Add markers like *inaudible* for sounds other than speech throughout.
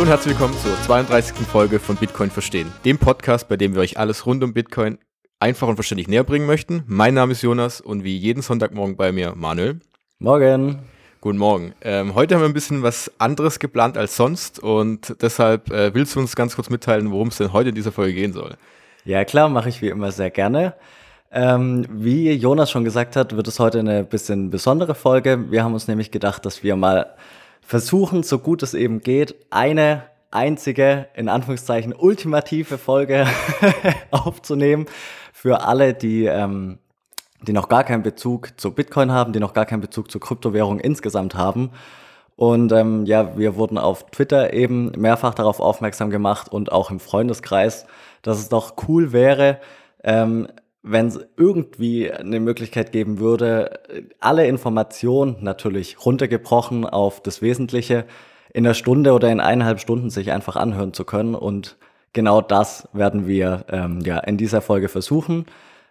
Hallo und herzlich willkommen zur 32. Folge von Bitcoin Verstehen, dem Podcast, bei dem wir euch alles rund um Bitcoin einfach und verständlich näher bringen möchten. Mein Name ist Jonas und wie jeden Sonntagmorgen bei mir Manuel. Morgen. Guten Morgen. Ähm, heute haben wir ein bisschen was anderes geplant als sonst und deshalb äh, willst du uns ganz kurz mitteilen, worum es denn heute in dieser Folge gehen soll? Ja klar, mache ich wie immer sehr gerne. Ähm, wie Jonas schon gesagt hat, wird es heute eine bisschen besondere Folge. Wir haben uns nämlich gedacht, dass wir mal versuchen, so gut es eben geht, eine einzige, in Anführungszeichen, ultimative Folge *laughs* aufzunehmen für alle, die, ähm, die noch gar keinen Bezug zu Bitcoin haben, die noch gar keinen Bezug zur Kryptowährung insgesamt haben. Und ähm, ja, wir wurden auf Twitter eben mehrfach darauf aufmerksam gemacht und auch im Freundeskreis, dass es doch cool wäre, ähm, wenn es irgendwie eine Möglichkeit geben würde, alle Informationen natürlich runtergebrochen auf das Wesentliche in einer Stunde oder in eineinhalb Stunden sich einfach anhören zu können. Und genau das werden wir ähm, ja in dieser Folge versuchen.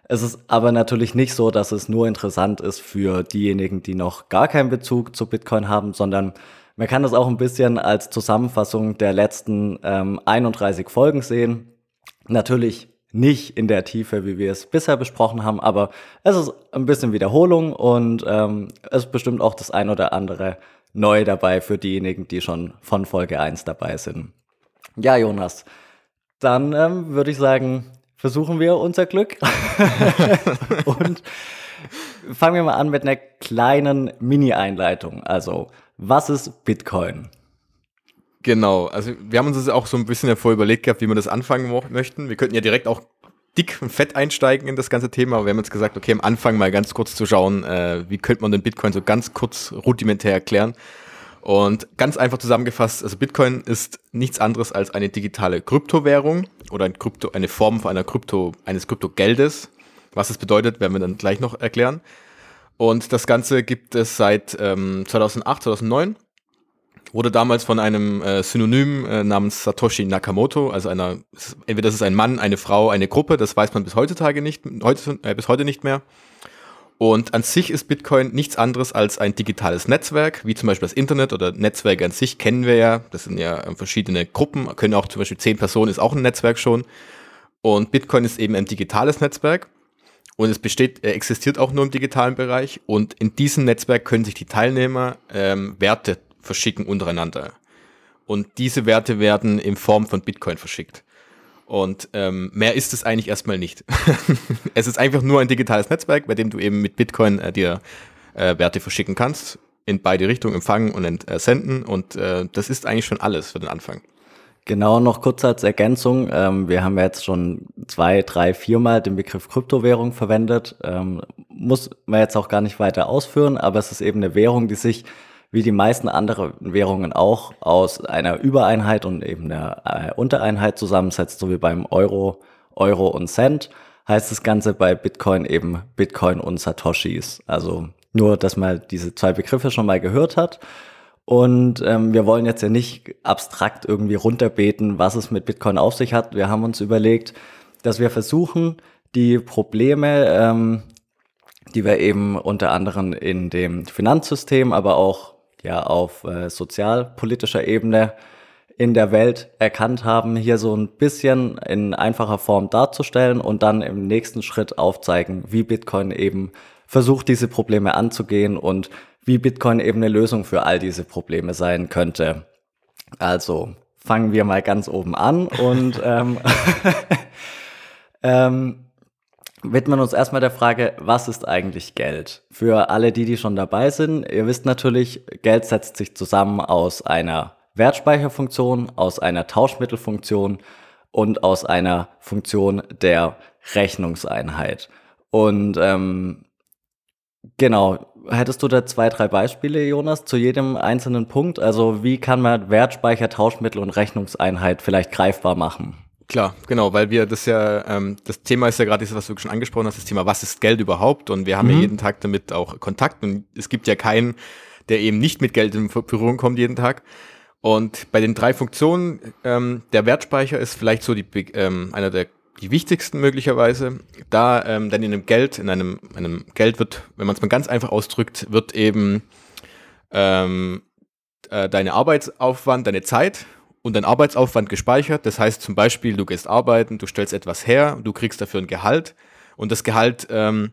Es ist aber natürlich nicht so, dass es nur interessant ist für diejenigen, die noch gar keinen Bezug zu Bitcoin haben, sondern man kann das auch ein bisschen als Zusammenfassung der letzten ähm, 31 Folgen sehen. Natürlich nicht in der Tiefe, wie wir es bisher besprochen haben, aber es ist ein bisschen Wiederholung und ähm, es ist bestimmt auch das ein oder andere neu dabei für diejenigen, die schon von Folge 1 dabei sind. Ja, Jonas, dann ähm, würde ich sagen, versuchen wir unser Glück *laughs* und fangen wir mal an mit einer kleinen Mini-Einleitung. Also, was ist Bitcoin? Genau, also wir haben uns das auch so ein bisschen davor überlegt gehabt, wie wir das anfangen möchten. Wir könnten ja direkt auch dick und fett einsteigen in das ganze Thema, aber wir haben jetzt gesagt, okay, am Anfang mal ganz kurz zu schauen, äh, wie könnte man den Bitcoin so ganz kurz rudimentär erklären. Und ganz einfach zusammengefasst, also Bitcoin ist nichts anderes als eine digitale Kryptowährung oder ein Krypto, eine Form von einer Krypto, eines Kryptogeldes. Was es bedeutet, werden wir dann gleich noch erklären. Und das Ganze gibt es seit ähm, 2008, 2009 wurde damals von einem äh, Synonym äh, namens Satoshi Nakamoto, also einer, entweder das ist ein Mann, eine Frau, eine Gruppe, das weiß man bis heutzutage nicht, heute, äh, bis heute nicht mehr. Und an sich ist Bitcoin nichts anderes als ein digitales Netzwerk, wie zum Beispiel das Internet oder Netzwerke an sich kennen wir ja. Das sind ja verschiedene Gruppen, können auch zum Beispiel zehn Personen ist auch ein Netzwerk schon. Und Bitcoin ist eben ein digitales Netzwerk. Und es besteht, äh, existiert auch nur im digitalen Bereich. Und in diesem Netzwerk können sich die Teilnehmer ähm, Werte verschicken untereinander. Und diese Werte werden in Form von Bitcoin verschickt. Und ähm, mehr ist es eigentlich erstmal nicht. *laughs* es ist einfach nur ein digitales Netzwerk, bei dem du eben mit Bitcoin äh, dir äh, Werte verschicken kannst, in beide Richtungen empfangen und entsenden. Und äh, das ist eigentlich schon alles für den Anfang. Genau, noch kurz als Ergänzung. Ähm, wir haben jetzt schon zwei, drei, viermal den Begriff Kryptowährung verwendet. Ähm, muss man jetzt auch gar nicht weiter ausführen, aber es ist eben eine Währung, die sich wie die meisten anderen Währungen auch aus einer Übereinheit und eben einer äh, Untereinheit zusammensetzt, so wie beim Euro, Euro und Cent, heißt das Ganze bei Bitcoin eben Bitcoin und Satoshis. Also nur, dass man diese zwei Begriffe schon mal gehört hat. Und ähm, wir wollen jetzt ja nicht abstrakt irgendwie runterbeten, was es mit Bitcoin auf sich hat. Wir haben uns überlegt, dass wir versuchen, die Probleme, ähm, die wir eben unter anderem in dem Finanzsystem, aber auch ja auf äh, sozialpolitischer Ebene in der Welt erkannt haben, hier so ein bisschen in einfacher Form darzustellen und dann im nächsten Schritt aufzeigen, wie Bitcoin eben versucht, diese Probleme anzugehen und wie Bitcoin eben eine Lösung für all diese Probleme sein könnte. Also fangen wir mal ganz oben an und ähm, *laughs* ähm, widmen uns erstmal der Frage, was ist eigentlich Geld? Für alle die, die schon dabei sind, ihr wisst natürlich, Geld setzt sich zusammen aus einer Wertspeicherfunktion, aus einer Tauschmittelfunktion und aus einer Funktion der Rechnungseinheit. Und ähm, genau, hättest du da zwei, drei Beispiele, Jonas, zu jedem einzelnen Punkt? Also wie kann man Wertspeicher, Tauschmittel und Rechnungseinheit vielleicht greifbar machen? Klar, genau, weil wir das ja, ähm, das Thema ist ja gerade das, was du schon angesprochen hast, das Thema, was ist Geld überhaupt? Und wir haben mhm. ja jeden Tag damit auch Kontakt und es gibt ja keinen, der eben nicht mit Geld in Berührung kommt jeden Tag. Und bei den drei Funktionen, ähm, der Wertspeicher ist vielleicht so die, ähm, einer der die wichtigsten möglicherweise. Da ähm, dann in einem Geld, in einem, einem Geld wird, wenn man es mal ganz einfach ausdrückt, wird eben ähm, äh, deine Arbeitsaufwand, deine Zeit und dein Arbeitsaufwand gespeichert. Das heißt zum Beispiel, du gehst arbeiten, du stellst etwas her, du kriegst dafür ein Gehalt und das Gehalt ähm,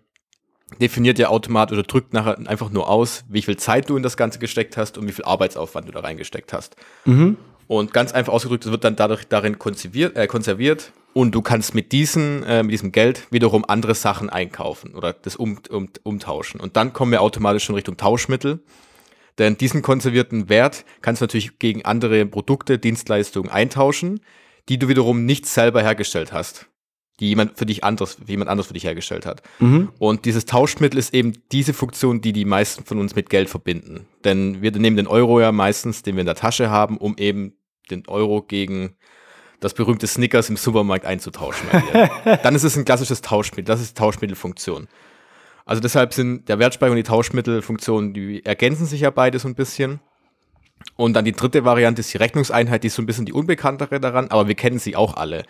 definiert ja automatisch oder drückt nachher einfach nur aus, wie viel Zeit du in das Ganze gesteckt hast und wie viel Arbeitsaufwand du da reingesteckt hast. Mhm. Und ganz einfach ausgedrückt, es wird dann dadurch darin konserviert, äh, konserviert und du kannst mit, diesen, äh, mit diesem Geld wiederum andere Sachen einkaufen oder das um, um, umtauschen. Und dann kommen wir automatisch schon Richtung Tauschmittel. Denn diesen konservierten Wert kannst du natürlich gegen andere Produkte, Dienstleistungen eintauschen, die du wiederum nicht selber hergestellt hast die jemand für dich anderes, wie jemand anderes für dich hergestellt hat. Mhm. Und dieses Tauschmittel ist eben diese Funktion, die die meisten von uns mit Geld verbinden. Denn wir nehmen den Euro ja meistens, den wir in der Tasche haben, um eben den Euro gegen das berühmte Snickers im Supermarkt einzutauschen. *laughs* Dann ist es ein klassisches Tauschmittel. Das ist Tauschmittelfunktion. Also deshalb sind der Wertspeicher und die Tauschmittelfunktion, die ergänzen sich ja beide so ein bisschen. Und dann die dritte Variante ist die Rechnungseinheit, die ist so ein bisschen die unbekanntere daran, aber wir kennen sie auch alle.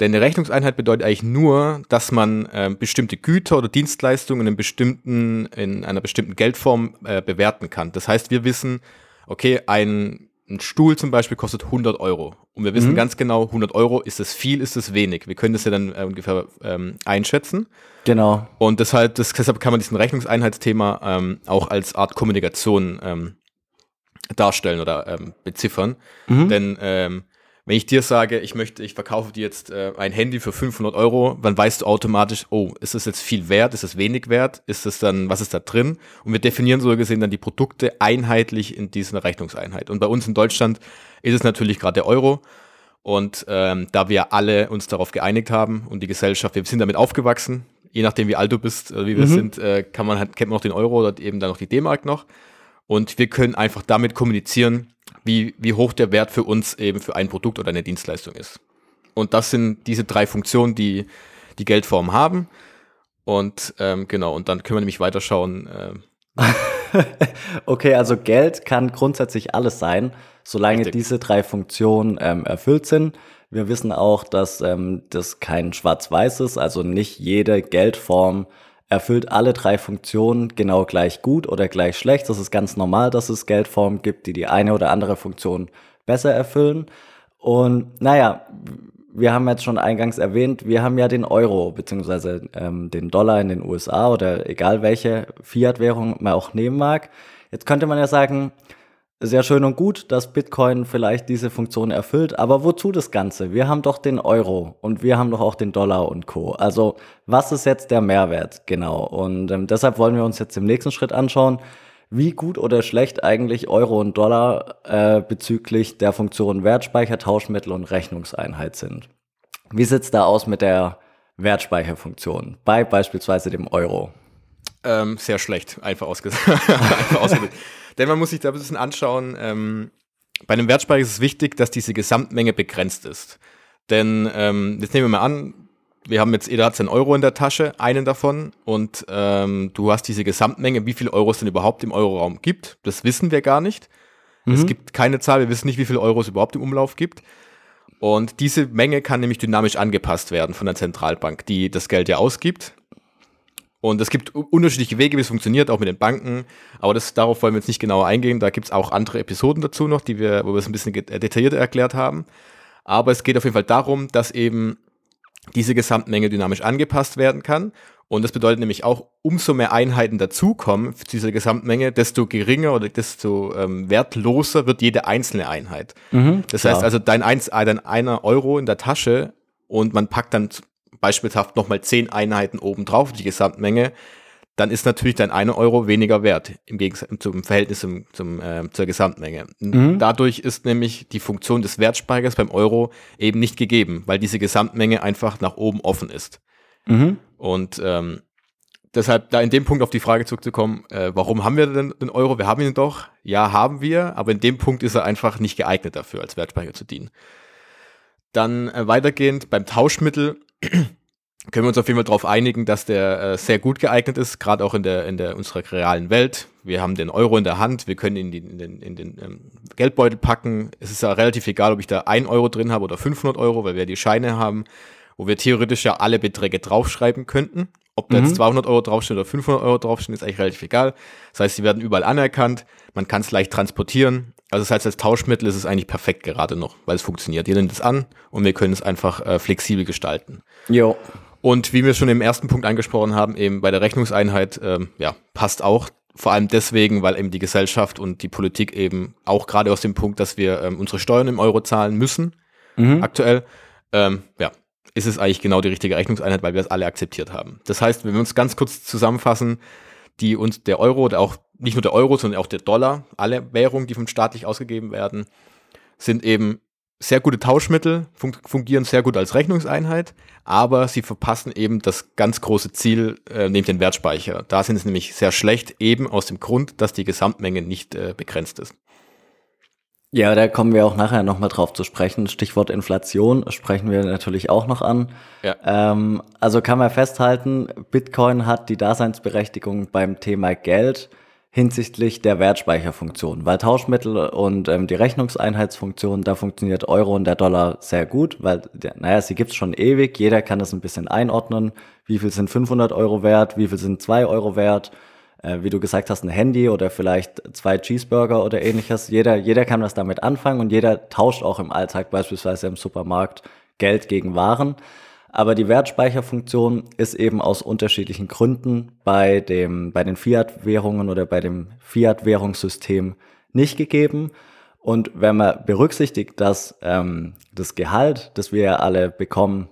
Denn eine Rechnungseinheit bedeutet eigentlich nur, dass man äh, bestimmte Güter oder Dienstleistungen in, bestimmten, in einer bestimmten Geldform äh, bewerten kann. Das heißt, wir wissen, okay, ein, ein Stuhl zum Beispiel kostet 100 Euro. Und wir wissen mhm. ganz genau, 100 Euro, ist es viel, ist es wenig. Wir können das ja dann äh, ungefähr ähm, einschätzen. Genau. Und deshalb, das, deshalb kann man diesen Rechnungseinheitsthema ähm, auch als Art Kommunikation ähm, darstellen oder ähm, beziffern. Mhm. Denn ähm, wenn ich dir sage, ich möchte, ich verkaufe dir jetzt äh, ein Handy für 500 Euro, dann weißt du automatisch, oh, ist das jetzt viel wert, ist das wenig wert, ist das dann, was ist da drin? Und wir definieren so gesehen dann die Produkte einheitlich in dieser Rechnungseinheit. Und bei uns in Deutschland ist es natürlich gerade der Euro. Und ähm, da wir alle uns darauf geeinigt haben und die Gesellschaft, wir sind damit aufgewachsen, je nachdem wie alt du bist, äh, wie wir mhm. sind, äh, kann man halt, kennt man noch den Euro oder eben dann noch die D-Mark noch. Und wir können einfach damit kommunizieren, wie, wie hoch der Wert für uns eben für ein Produkt oder eine Dienstleistung ist. Und das sind diese drei Funktionen, die die Geldformen haben. Und ähm, genau, und dann können wir nämlich weiterschauen. Äh. *laughs* okay, also Geld kann grundsätzlich alles sein, solange Richtig. diese drei Funktionen ähm, erfüllt sind. Wir wissen auch, dass ähm, das kein Schwarz-Weiß ist, also nicht jede Geldform erfüllt alle drei Funktionen genau gleich gut oder gleich schlecht. Das ist ganz normal, dass es Geldformen gibt, die die eine oder andere Funktion besser erfüllen. Und naja, wir haben jetzt schon eingangs erwähnt, wir haben ja den Euro beziehungsweise ähm, den Dollar in den USA oder egal welche Fiat-Währung man auch nehmen mag. Jetzt könnte man ja sagen, sehr schön und gut, dass Bitcoin vielleicht diese Funktion erfüllt, aber wozu das Ganze? Wir haben doch den Euro und wir haben doch auch den Dollar und Co. Also was ist jetzt der Mehrwert genau? Und ähm, deshalb wollen wir uns jetzt im nächsten Schritt anschauen, wie gut oder schlecht eigentlich Euro und Dollar äh, bezüglich der Funktion Wertspeicher, Tauschmittel und Rechnungseinheit sind. Wie sieht's da aus mit der Wertspeicherfunktion bei beispielsweise dem Euro? Ähm, sehr schlecht, einfach, ausges *laughs* einfach ausgedrückt. Denn man muss sich da ein bisschen anschauen, ähm, bei einem Wertspeicher ist es wichtig, dass diese Gesamtmenge begrenzt ist. Denn ähm, jetzt nehmen wir mal an, wir haben jetzt, jeder hat seinen Euro in der Tasche, einen davon, und ähm, du hast diese Gesamtmenge, wie viele Euro es denn überhaupt im Euroraum gibt. Das wissen wir gar nicht. Mhm. Es gibt keine Zahl, wir wissen nicht, wie viele Euro es überhaupt im Umlauf gibt. Und diese Menge kann nämlich dynamisch angepasst werden von der Zentralbank, die das Geld ja ausgibt. Und es gibt unterschiedliche Wege, wie es funktioniert, auch mit den Banken. Aber das, darauf wollen wir jetzt nicht genauer eingehen. Da gibt es auch andere Episoden dazu noch, die wir, wo wir es ein bisschen äh, detaillierter erklärt haben. Aber es geht auf jeden Fall darum, dass eben diese Gesamtmenge dynamisch angepasst werden kann. Und das bedeutet nämlich auch, umso mehr Einheiten dazukommen zu dieser Gesamtmenge, desto geringer oder desto ähm, wertloser wird jede einzelne Einheit. Mhm, das heißt also, dein, eins, dein einer Euro in der Tasche und man packt dann beispielhaft nochmal 10 Einheiten obendrauf, die Gesamtmenge, dann ist natürlich dein 1 Euro weniger wert im Gegensatz zum Verhältnis zum, zum, äh, zur Gesamtmenge. Mhm. Dadurch ist nämlich die Funktion des Wertspeichers beim Euro eben nicht gegeben, weil diese Gesamtmenge einfach nach oben offen ist. Mhm. Und ähm, deshalb, da in dem Punkt auf die Frage zurückzukommen, äh, warum haben wir denn den Euro? Wir haben ihn doch. Ja, haben wir, aber in dem Punkt ist er einfach nicht geeignet dafür, als Wertspeicher zu dienen. Dann äh, weitergehend beim Tauschmittel können wir uns auf jeden Fall darauf einigen, dass der äh, sehr gut geeignet ist, gerade auch in der, in der unserer realen Welt. Wir haben den Euro in der Hand, wir können ihn in, den, in den ähm, Geldbeutel packen. Es ist ja relativ egal, ob ich da 1 Euro drin habe oder 500 Euro, weil wir die Scheine haben, wo wir theoretisch ja alle Beträge draufschreiben könnten. Ob da mhm. jetzt 200 Euro draufstehen oder 500 Euro draufstehen, ist eigentlich relativ egal. Das heißt, sie werden überall anerkannt, man kann es leicht transportieren Also das heißt, als Tauschmittel ist es eigentlich perfekt gerade noch, weil es funktioniert. Ihr nimmt es an und wir können es einfach äh, flexibel gestalten. Jo. Und wie wir schon im ersten Punkt angesprochen haben, eben bei der Rechnungseinheit, ähm, ja, passt auch. Vor allem deswegen, weil eben die Gesellschaft und die Politik eben auch gerade aus dem Punkt, dass wir ähm, unsere Steuern im Euro zahlen müssen, mhm. aktuell, ähm, ja, ist es eigentlich genau die richtige Rechnungseinheit, weil wir es alle akzeptiert haben. Das heißt, wenn wir uns ganz kurz zusammenfassen, die uns der Euro, der auch nicht nur der Euro, sondern auch der Dollar, alle Währungen, die vom staatlich ausgegeben werden, sind eben sehr gute Tauschmittel, fun fungieren sehr gut als Rechnungseinheit, aber sie verpassen eben das ganz große Ziel, äh, nämlich den Wertspeicher. Da sind sie nämlich sehr schlecht, eben aus dem Grund, dass die Gesamtmenge nicht äh, begrenzt ist. Ja, da kommen wir auch nachher nochmal drauf zu sprechen. Stichwort Inflation sprechen wir natürlich auch noch an. Ja. Ähm, also kann man festhalten, Bitcoin hat die Daseinsberechtigung beim Thema Geld hinsichtlich der Wertspeicherfunktion, weil Tauschmittel und ähm, die Rechnungseinheitsfunktion, da funktioniert Euro und der Dollar sehr gut, weil, naja, sie gibt's schon ewig, jeder kann das ein bisschen einordnen, wie viel sind 500 Euro wert, wie viel sind 2 Euro wert, äh, wie du gesagt hast, ein Handy oder vielleicht zwei Cheeseburger oder ähnliches, jeder, jeder kann was damit anfangen und jeder tauscht auch im Alltag beispielsweise im Supermarkt Geld gegen Waren. Aber die Wertspeicherfunktion ist eben aus unterschiedlichen Gründen bei, dem, bei den Fiat-Währungen oder bei dem Fiat-Währungssystem nicht gegeben. Und wenn man berücksichtigt, dass ähm, das Gehalt, das wir ja alle bekommen,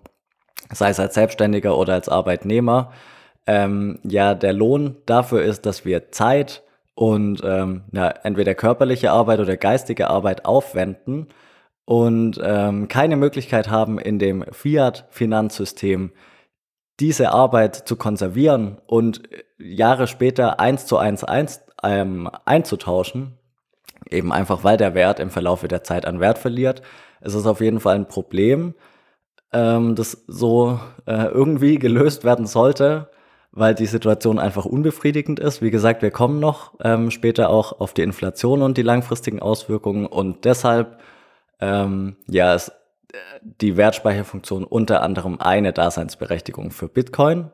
sei es als Selbstständiger oder als Arbeitnehmer, ähm, ja der Lohn dafür ist, dass wir Zeit und ähm, ja, entweder körperliche Arbeit oder geistige Arbeit aufwenden, und ähm, keine Möglichkeit haben, in dem Fiat-Finanzsystem diese Arbeit zu konservieren und Jahre später eins zu eins, eins ähm, einzutauschen, eben einfach weil der Wert im Verlauf der Zeit an Wert verliert, ist es auf jeden Fall ein Problem, ähm, das so äh, irgendwie gelöst werden sollte, weil die Situation einfach unbefriedigend ist. Wie gesagt, wir kommen noch ähm, später auch auf die Inflation und die langfristigen Auswirkungen und deshalb ähm, ja, ist die Wertspeicherfunktion unter anderem eine Daseinsberechtigung für Bitcoin.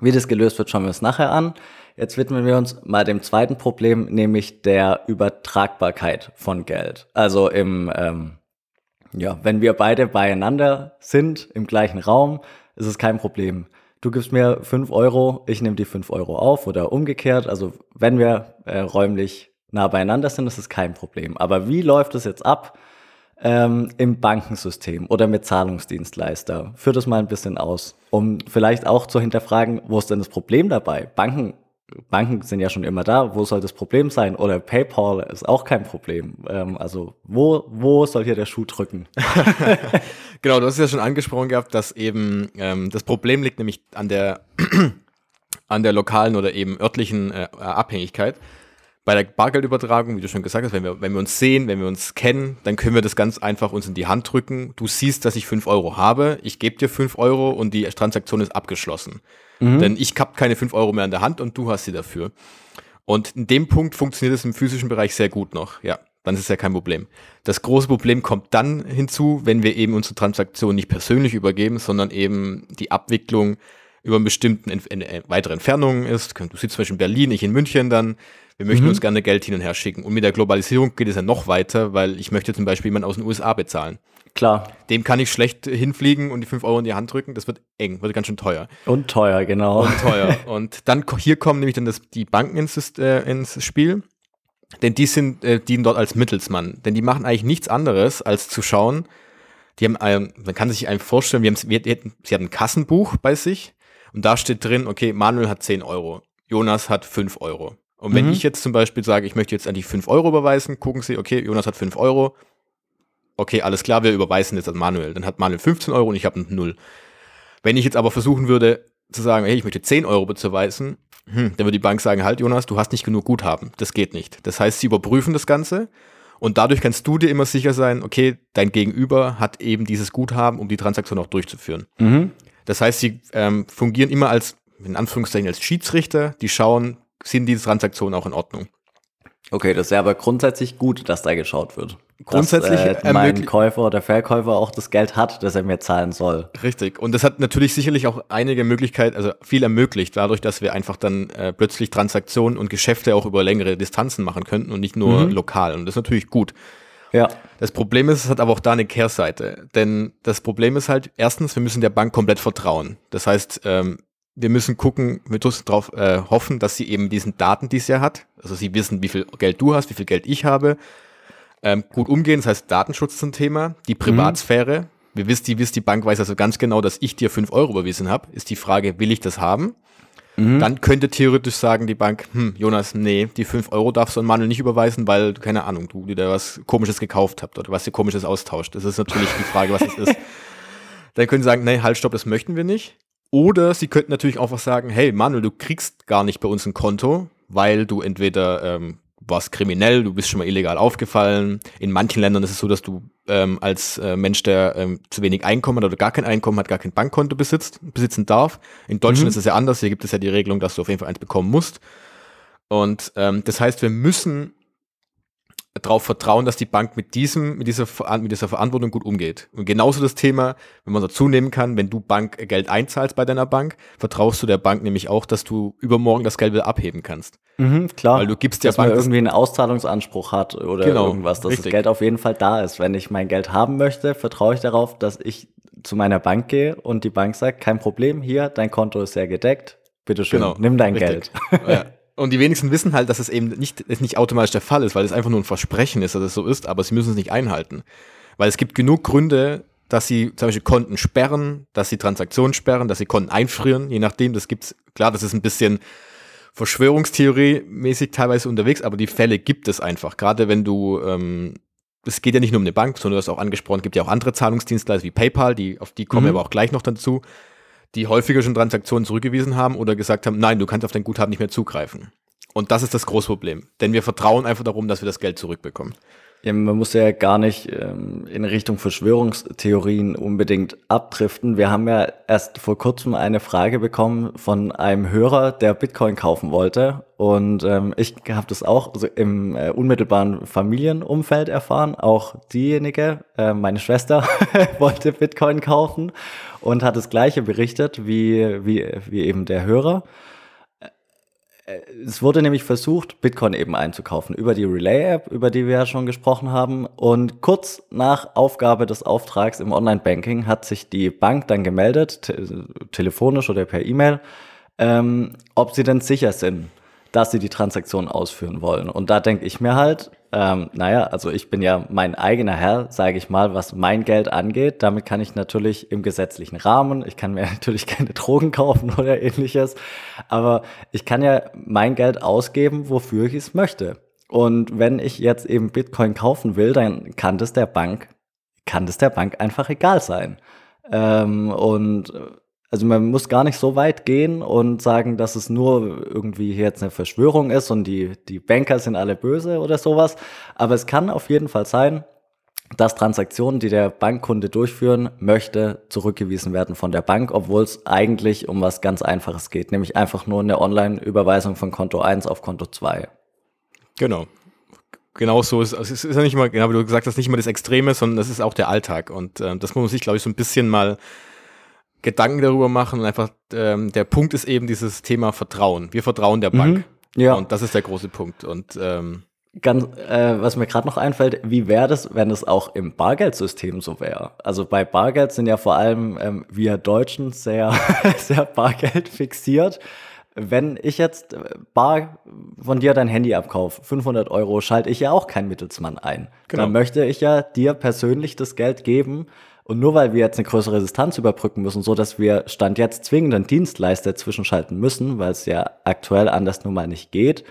Wie das gelöst wird, schauen wir uns nachher an. Jetzt widmen wir uns mal dem zweiten Problem, nämlich der Übertragbarkeit von Geld. Also im, ähm, ja, wenn wir beide beieinander sind, im gleichen Raum, ist es kein Problem. Du gibst mir fünf Euro, ich nehme die fünf Euro auf oder umgekehrt. Also wenn wir äh, räumlich nah beieinander sind, ist es kein Problem. Aber wie läuft es jetzt ab? Ähm, im Bankensystem oder mit Zahlungsdienstleister. Führ das mal ein bisschen aus, um vielleicht auch zu hinterfragen, wo ist denn das Problem dabei? Banken, Banken sind ja schon immer da, wo soll das Problem sein? Oder PayPal ist auch kein Problem. Ähm, also wo, wo soll hier der Schuh drücken? *laughs* genau, du hast es ja schon angesprochen gehabt, dass eben ähm, das Problem liegt nämlich an der *clears throat* an der lokalen oder eben örtlichen äh, Abhängigkeit bei der Bargeldübertragung, wie du schon gesagt hast, wenn wir, wenn wir uns sehen, wenn wir uns kennen, dann können wir das ganz einfach uns in die Hand drücken. Du siehst, dass ich fünf Euro habe, ich gebe dir fünf Euro und die Transaktion ist abgeschlossen. Mhm. Denn ich habe keine fünf Euro mehr in der Hand und du hast sie dafür. Und in dem Punkt funktioniert es im physischen Bereich sehr gut noch. Ja, dann ist es ja kein Problem. Das große Problem kommt dann hinzu, wenn wir eben unsere Transaktion nicht persönlich übergeben, sondern eben die Abwicklung über einen bestimmten Ent äh, weitere Entfernungen ist. Du sitzt zum Beispiel in Berlin, ich in München dann wir möchten mhm. uns gerne Geld hin und her schicken. Und mit der Globalisierung geht es ja noch weiter, weil ich möchte zum Beispiel jemanden aus den USA bezahlen. Klar. Dem kann ich schlecht hinfliegen und die 5 Euro in die Hand drücken. Das wird eng, wird ganz schön teuer. Und teuer, genau. Und teuer. *laughs* und dann hier kommen nämlich dann das, die Banken ins, äh, ins Spiel. Denn die sind, äh, dienen dort als Mittelsmann. Denn die machen eigentlich nichts anderes, als zu schauen. Die haben, ein, man kann sich einfach vorstellen, wir haben, wir, sie haben ein Kassenbuch bei sich und da steht drin, okay, Manuel hat 10 Euro, Jonas hat 5 Euro. Und wenn mhm. ich jetzt zum Beispiel sage, ich möchte jetzt eigentlich 5 Euro überweisen, gucken Sie, okay, Jonas hat 5 Euro. Okay, alles klar, wir überweisen jetzt an Manuel. Dann hat Manuel 15 Euro und ich habe 0. Wenn ich jetzt aber versuchen würde zu sagen, hey, ich möchte 10 Euro überweisen, hm, dann würde die Bank sagen, halt Jonas, du hast nicht genug Guthaben. Das geht nicht. Das heißt, sie überprüfen das Ganze und dadurch kannst du dir immer sicher sein, okay, dein Gegenüber hat eben dieses Guthaben, um die Transaktion auch durchzuführen. Mhm. Das heißt, sie ähm, fungieren immer als, in Anführungszeichen, als Schiedsrichter, die schauen, sind diese Transaktionen auch in Ordnung. Okay, das ist ja aber grundsätzlich gut, dass da geschaut wird. Grundsätzlich dass, äh, mein Käufer oder Verkäufer auch das Geld hat, das er mir zahlen soll. Richtig. Und das hat natürlich sicherlich auch einige Möglichkeiten, also viel ermöglicht, dadurch, dass wir einfach dann äh, plötzlich Transaktionen und Geschäfte auch über längere Distanzen machen könnten und nicht nur mhm. lokal. Und das ist natürlich gut. Ja. Das Problem ist, es hat aber auch da eine Kehrseite. Denn das Problem ist halt, erstens, wir müssen der Bank komplett vertrauen. Das heißt, ähm, wir müssen gucken, wir müssen darauf äh, hoffen, dass sie eben diesen Daten, die sie ja hat, also sie wissen, wie viel Geld du hast, wie viel Geld ich habe, ähm, gut umgehen. Das heißt, Datenschutz ist ein Thema, die mhm. Privatsphäre. Mhm. Wir wissen, die, die Bank weiß also ganz genau, dass ich dir fünf Euro überwiesen habe. Ist die Frage, will ich das haben? Mhm. Dann könnte theoretisch sagen die Bank, hm, Jonas, nee, die fünf Euro darfst du an Manuel nicht überweisen, weil, keine Ahnung, du dir was komisches gekauft habt oder was dir komisches austauscht. Das ist natürlich die Frage, was es ist. *laughs* Dann können sie sagen, nee, halt, stopp, das möchten wir nicht. Oder sie könnten natürlich auch was sagen, hey Manuel, du kriegst gar nicht bei uns ein Konto, weil du entweder ähm, warst kriminell, du bist schon mal illegal aufgefallen. In manchen Ländern ist es so, dass du ähm, als äh, Mensch, der ähm, zu wenig Einkommen hat oder gar kein Einkommen hat, gar kein Bankkonto besitzt, besitzen darf. In Deutschland mhm. ist es ja anders. Hier gibt es ja die Regelung, dass du auf jeden Fall eins bekommen musst. Und ähm, das heißt, wir müssen darauf vertrauen, dass die Bank mit diesem, mit dieser, mit dieser Verantwortung gut umgeht. Und genauso das Thema, wenn man dazu nehmen kann, wenn du Bank Geld einzahlst bei deiner Bank, vertraust du der Bank nämlich auch, dass du übermorgen das Geld wieder abheben kannst. Mhm, klar. Weil du gibst der dass Bank man irgendwie einen Auszahlungsanspruch hat oder genau, irgendwas, dass richtig. das Geld auf jeden Fall da ist. Wenn ich mein Geld haben möchte, vertraue ich darauf, dass ich zu meiner Bank gehe und die Bank sagt, kein Problem, hier, dein Konto ist sehr gedeckt, bitteschön, genau, nimm dein richtig. Geld. Ja. *laughs* Und die wenigsten wissen halt, dass es eben nicht, nicht automatisch der Fall ist, weil es einfach nur ein Versprechen ist, dass es so ist, aber sie müssen es nicht einhalten. Weil es gibt genug Gründe, dass sie zum Beispiel Konten sperren, dass sie Transaktionen sperren, dass sie Konten einfrieren, je nachdem, das gibt's, klar, das ist ein bisschen Verschwörungstheorie-mäßig teilweise unterwegs, aber die Fälle gibt es einfach. Gerade wenn du, ähm, es geht ja nicht nur um eine Bank, sondern du hast auch angesprochen, gibt ja auch andere Zahlungsdienstleister wie PayPal, die, auf die kommen mhm. wir aber auch gleich noch dazu die häufiger schon Transaktionen zurückgewiesen haben oder gesagt haben, nein, du kannst auf dein Guthaben nicht mehr zugreifen. Und das ist das große Problem. Denn wir vertrauen einfach darum, dass wir das Geld zurückbekommen. Ja, man muss ja gar nicht ähm, in Richtung Verschwörungstheorien unbedingt abdriften. Wir haben ja erst vor kurzem eine Frage bekommen von einem Hörer, der Bitcoin kaufen wollte. Und ähm, ich habe das auch so im äh, unmittelbaren Familienumfeld erfahren. Auch diejenige, äh, meine Schwester, *laughs* wollte Bitcoin kaufen und hat das gleiche berichtet wie, wie, wie eben der Hörer. Äh, es wurde nämlich versucht, Bitcoin eben einzukaufen über die Relay-App, über die wir ja schon gesprochen haben. Und kurz nach Aufgabe des Auftrags im Online-Banking hat sich die Bank dann gemeldet, te telefonisch oder per E-Mail, ähm, ob sie denn sicher sind, dass sie die Transaktion ausführen wollen. Und da denke ich mir halt, ähm, naja, also ich bin ja mein eigener Herr, sage ich mal, was mein Geld angeht. Damit kann ich natürlich im gesetzlichen Rahmen, ich kann mir *laughs* natürlich keine Drogen kaufen oder ähnliches, aber ich kann ja mein Geld ausgeben, wofür ich es möchte. Und wenn ich jetzt eben Bitcoin kaufen will, dann kann das der Bank, kann das der Bank einfach egal sein. Ähm, und also man muss gar nicht so weit gehen und sagen, dass es nur irgendwie jetzt eine Verschwörung ist und die, die Banker sind alle böse oder sowas. Aber es kann auf jeden Fall sein, dass Transaktionen, die der Bankkunde durchführen möchte, zurückgewiesen werden von der Bank, obwohl es eigentlich um was ganz Einfaches geht, nämlich einfach nur eine Online-Überweisung von Konto 1 auf Konto 2. Genau. Genau so ist also es. ist ja nicht mal, genau wie du gesagt hast, nicht immer das Extreme, sondern das ist auch der Alltag. Und äh, das muss man sich, glaube ich, so ein bisschen mal Gedanken darüber machen und einfach, ähm, der Punkt ist eben dieses Thema Vertrauen. Wir vertrauen der Bank. Mhm, ja. Und das ist der große Punkt. Und ähm, Ganz, äh, was mir gerade noch einfällt, wie wäre das, wenn es auch im Bargeldsystem so wäre? Also bei Bargeld sind ja vor allem ähm, wir Deutschen sehr, *laughs* sehr Bargeld fixiert. Wenn ich jetzt äh, bar von dir dein Handy abkaufe, 500 Euro, schalte ich ja auch keinen Mittelsmann ein. Genau. Dann möchte ich ja dir persönlich das Geld geben und nur weil wir jetzt eine größere Distanz überbrücken müssen, so dass wir Stand jetzt zwingend einen Dienstleister zwischenschalten müssen, weil es ja aktuell anders nun mal nicht geht,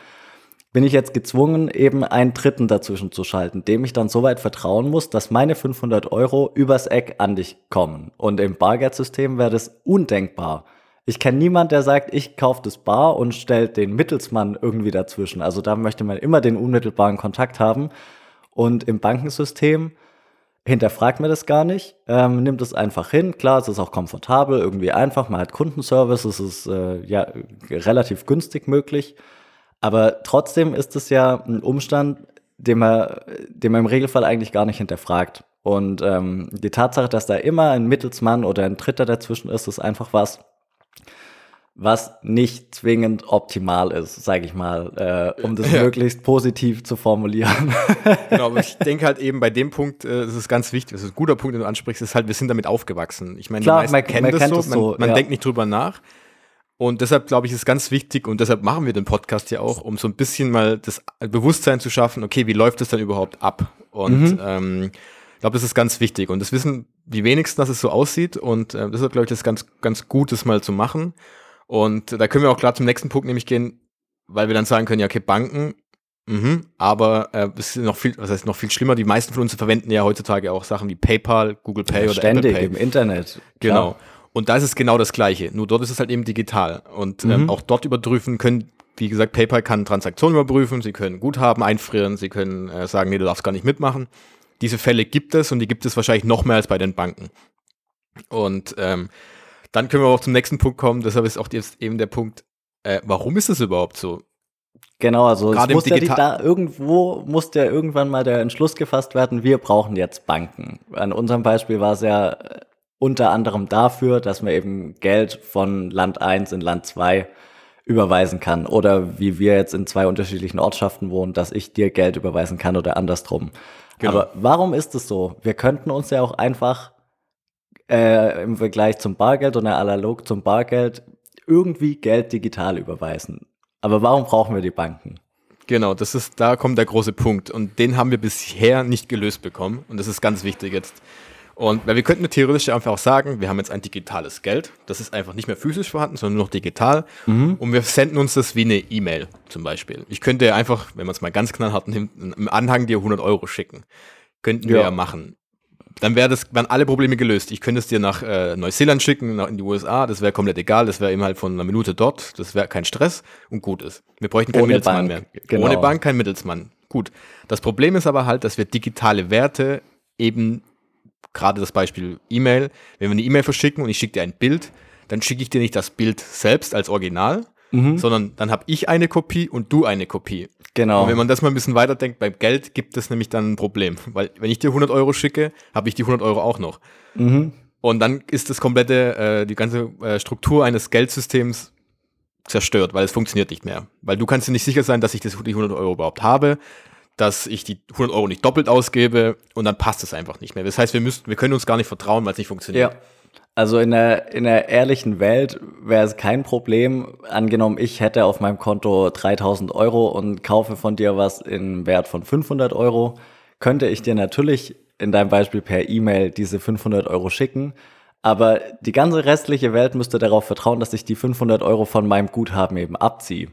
bin ich jetzt gezwungen, eben einen Dritten dazwischen zu schalten, dem ich dann so weit vertrauen muss, dass meine 500 Euro übers Eck an dich kommen. Und im Bargeldsystem wäre das undenkbar. Ich kenne niemand, der sagt, ich kaufe das Bar und stellt den Mittelsmann irgendwie dazwischen. Also da möchte man immer den unmittelbaren Kontakt haben. Und im Bankensystem hinterfragt mir das gar nicht, ähm, nimmt es einfach hin. Klar, es ist auch komfortabel, irgendwie einfach, man hat Kundenservice, es ist äh, ja relativ günstig möglich. Aber trotzdem ist es ja ein Umstand, den man, den man im Regelfall eigentlich gar nicht hinterfragt. Und ähm, die Tatsache, dass da immer ein Mittelsmann oder ein Dritter dazwischen ist, ist einfach was, was nicht zwingend optimal ist, sage ich mal, äh, um das ja. möglichst positiv zu formulieren. *laughs* genau, aber ich *laughs* denke halt eben bei dem Punkt, äh, ist es ganz wichtig, das ist ein guter Punkt, den du ansprichst, ist halt, wir sind damit aufgewachsen. Ich meine, die meisten man, kennen man das kennt so, man, so, man ja. denkt nicht drüber nach. Und deshalb glaube ich, ist ganz wichtig und deshalb machen wir den Podcast ja auch, um so ein bisschen mal das Bewusstsein zu schaffen, okay, wie läuft das dann überhaupt ab? Und mhm. ähm, ich glaube, das ist ganz wichtig. Und das wissen die wenigsten, dass es so aussieht. Und äh, deshalb glaube ich, das ist ganz, ganz gut, das mal zu machen. Und da können wir auch klar zum nächsten Punkt nämlich gehen, weil wir dann sagen können, ja, okay, Banken, mhm, aber äh, es ist noch viel, was heißt noch viel schlimmer, die meisten von uns verwenden ja heutzutage auch Sachen wie PayPal, Google Pay ja, oder ständig Apple Pay. im Internet. Genau. Klar. Und da ist es genau das Gleiche. Nur dort ist es halt eben digital. Und ähm, mhm. auch dort überprüfen können, wie gesagt, PayPal kann Transaktionen überprüfen, sie können Guthaben einfrieren, sie können äh, sagen, nee, du darfst gar nicht mitmachen. Diese Fälle gibt es und die gibt es wahrscheinlich noch mehr als bei den Banken. Und ähm, dann können wir auch zum nächsten Punkt kommen. Deshalb ist auch jetzt eben der Punkt, äh, warum ist es überhaupt so? Genau, also es muss ja da irgendwo musste ja irgendwann mal der Entschluss gefasst werden, wir brauchen jetzt Banken. An unserem Beispiel war es ja äh, unter anderem dafür, dass man eben Geld von Land 1 in Land 2 überweisen kann. Oder wie wir jetzt in zwei unterschiedlichen Ortschaften wohnen, dass ich dir Geld überweisen kann oder andersrum. Genau. Aber warum ist es so? Wir könnten uns ja auch einfach äh, im Vergleich zum Bargeld oder analog zum Bargeld irgendwie Geld digital überweisen. Aber warum brauchen wir die Banken? Genau, das ist, da kommt der große Punkt. Und den haben wir bisher nicht gelöst bekommen. Und das ist ganz wichtig jetzt. Und weil wir könnten theoretisch einfach auch sagen, wir haben jetzt ein digitales Geld, das ist einfach nicht mehr physisch vorhanden, sondern nur noch digital. Mhm. Und wir senden uns das wie eine E-Mail zum Beispiel. Ich könnte einfach, wenn man es mal ganz knallhart nimmt, im Anhang dir 100 Euro schicken. Könnten wir ja machen. Dann wäre das, wären alle Probleme gelöst. Ich könnte es dir nach äh, Neuseeland schicken, nach, in die USA, das wäre komplett egal, das wäre eben halt von einer Minute dort, das wäre kein Stress und gut ist. Wir bräuchten keinen Mittelsmann Bank, mehr. Genau. Ohne Bank kein Mittelsmann. Gut. Das Problem ist aber halt, dass wir digitale Werte eben gerade das Beispiel E-Mail, wenn wir eine E-Mail verschicken und ich schicke dir ein Bild, dann schicke ich dir nicht das Bild selbst als Original, mhm. sondern dann habe ich eine Kopie und du eine Kopie. Genau. Und wenn man das mal ein bisschen weiterdenkt, beim Geld gibt es nämlich dann ein Problem, weil wenn ich dir 100 Euro schicke, habe ich die 100 Euro auch noch. Mhm. Und dann ist das komplette, äh, die ganze äh, Struktur eines Geldsystems zerstört, weil es funktioniert nicht mehr. Weil du kannst dir nicht sicher sein, dass ich das, die 100 Euro überhaupt habe dass ich die 100 Euro nicht doppelt ausgebe und dann passt es einfach nicht mehr. Das heißt, wir müssen, wir können uns gar nicht vertrauen, weil es nicht funktioniert. Ja. Also in der, in der ehrlichen Welt wäre es kein Problem. Angenommen, ich hätte auf meinem Konto 3000 Euro und kaufe von dir was in Wert von 500 Euro, könnte ich dir natürlich in deinem Beispiel per E-Mail diese 500 Euro schicken. Aber die ganze restliche Welt müsste darauf vertrauen, dass ich die 500 Euro von meinem Guthaben eben abziehe.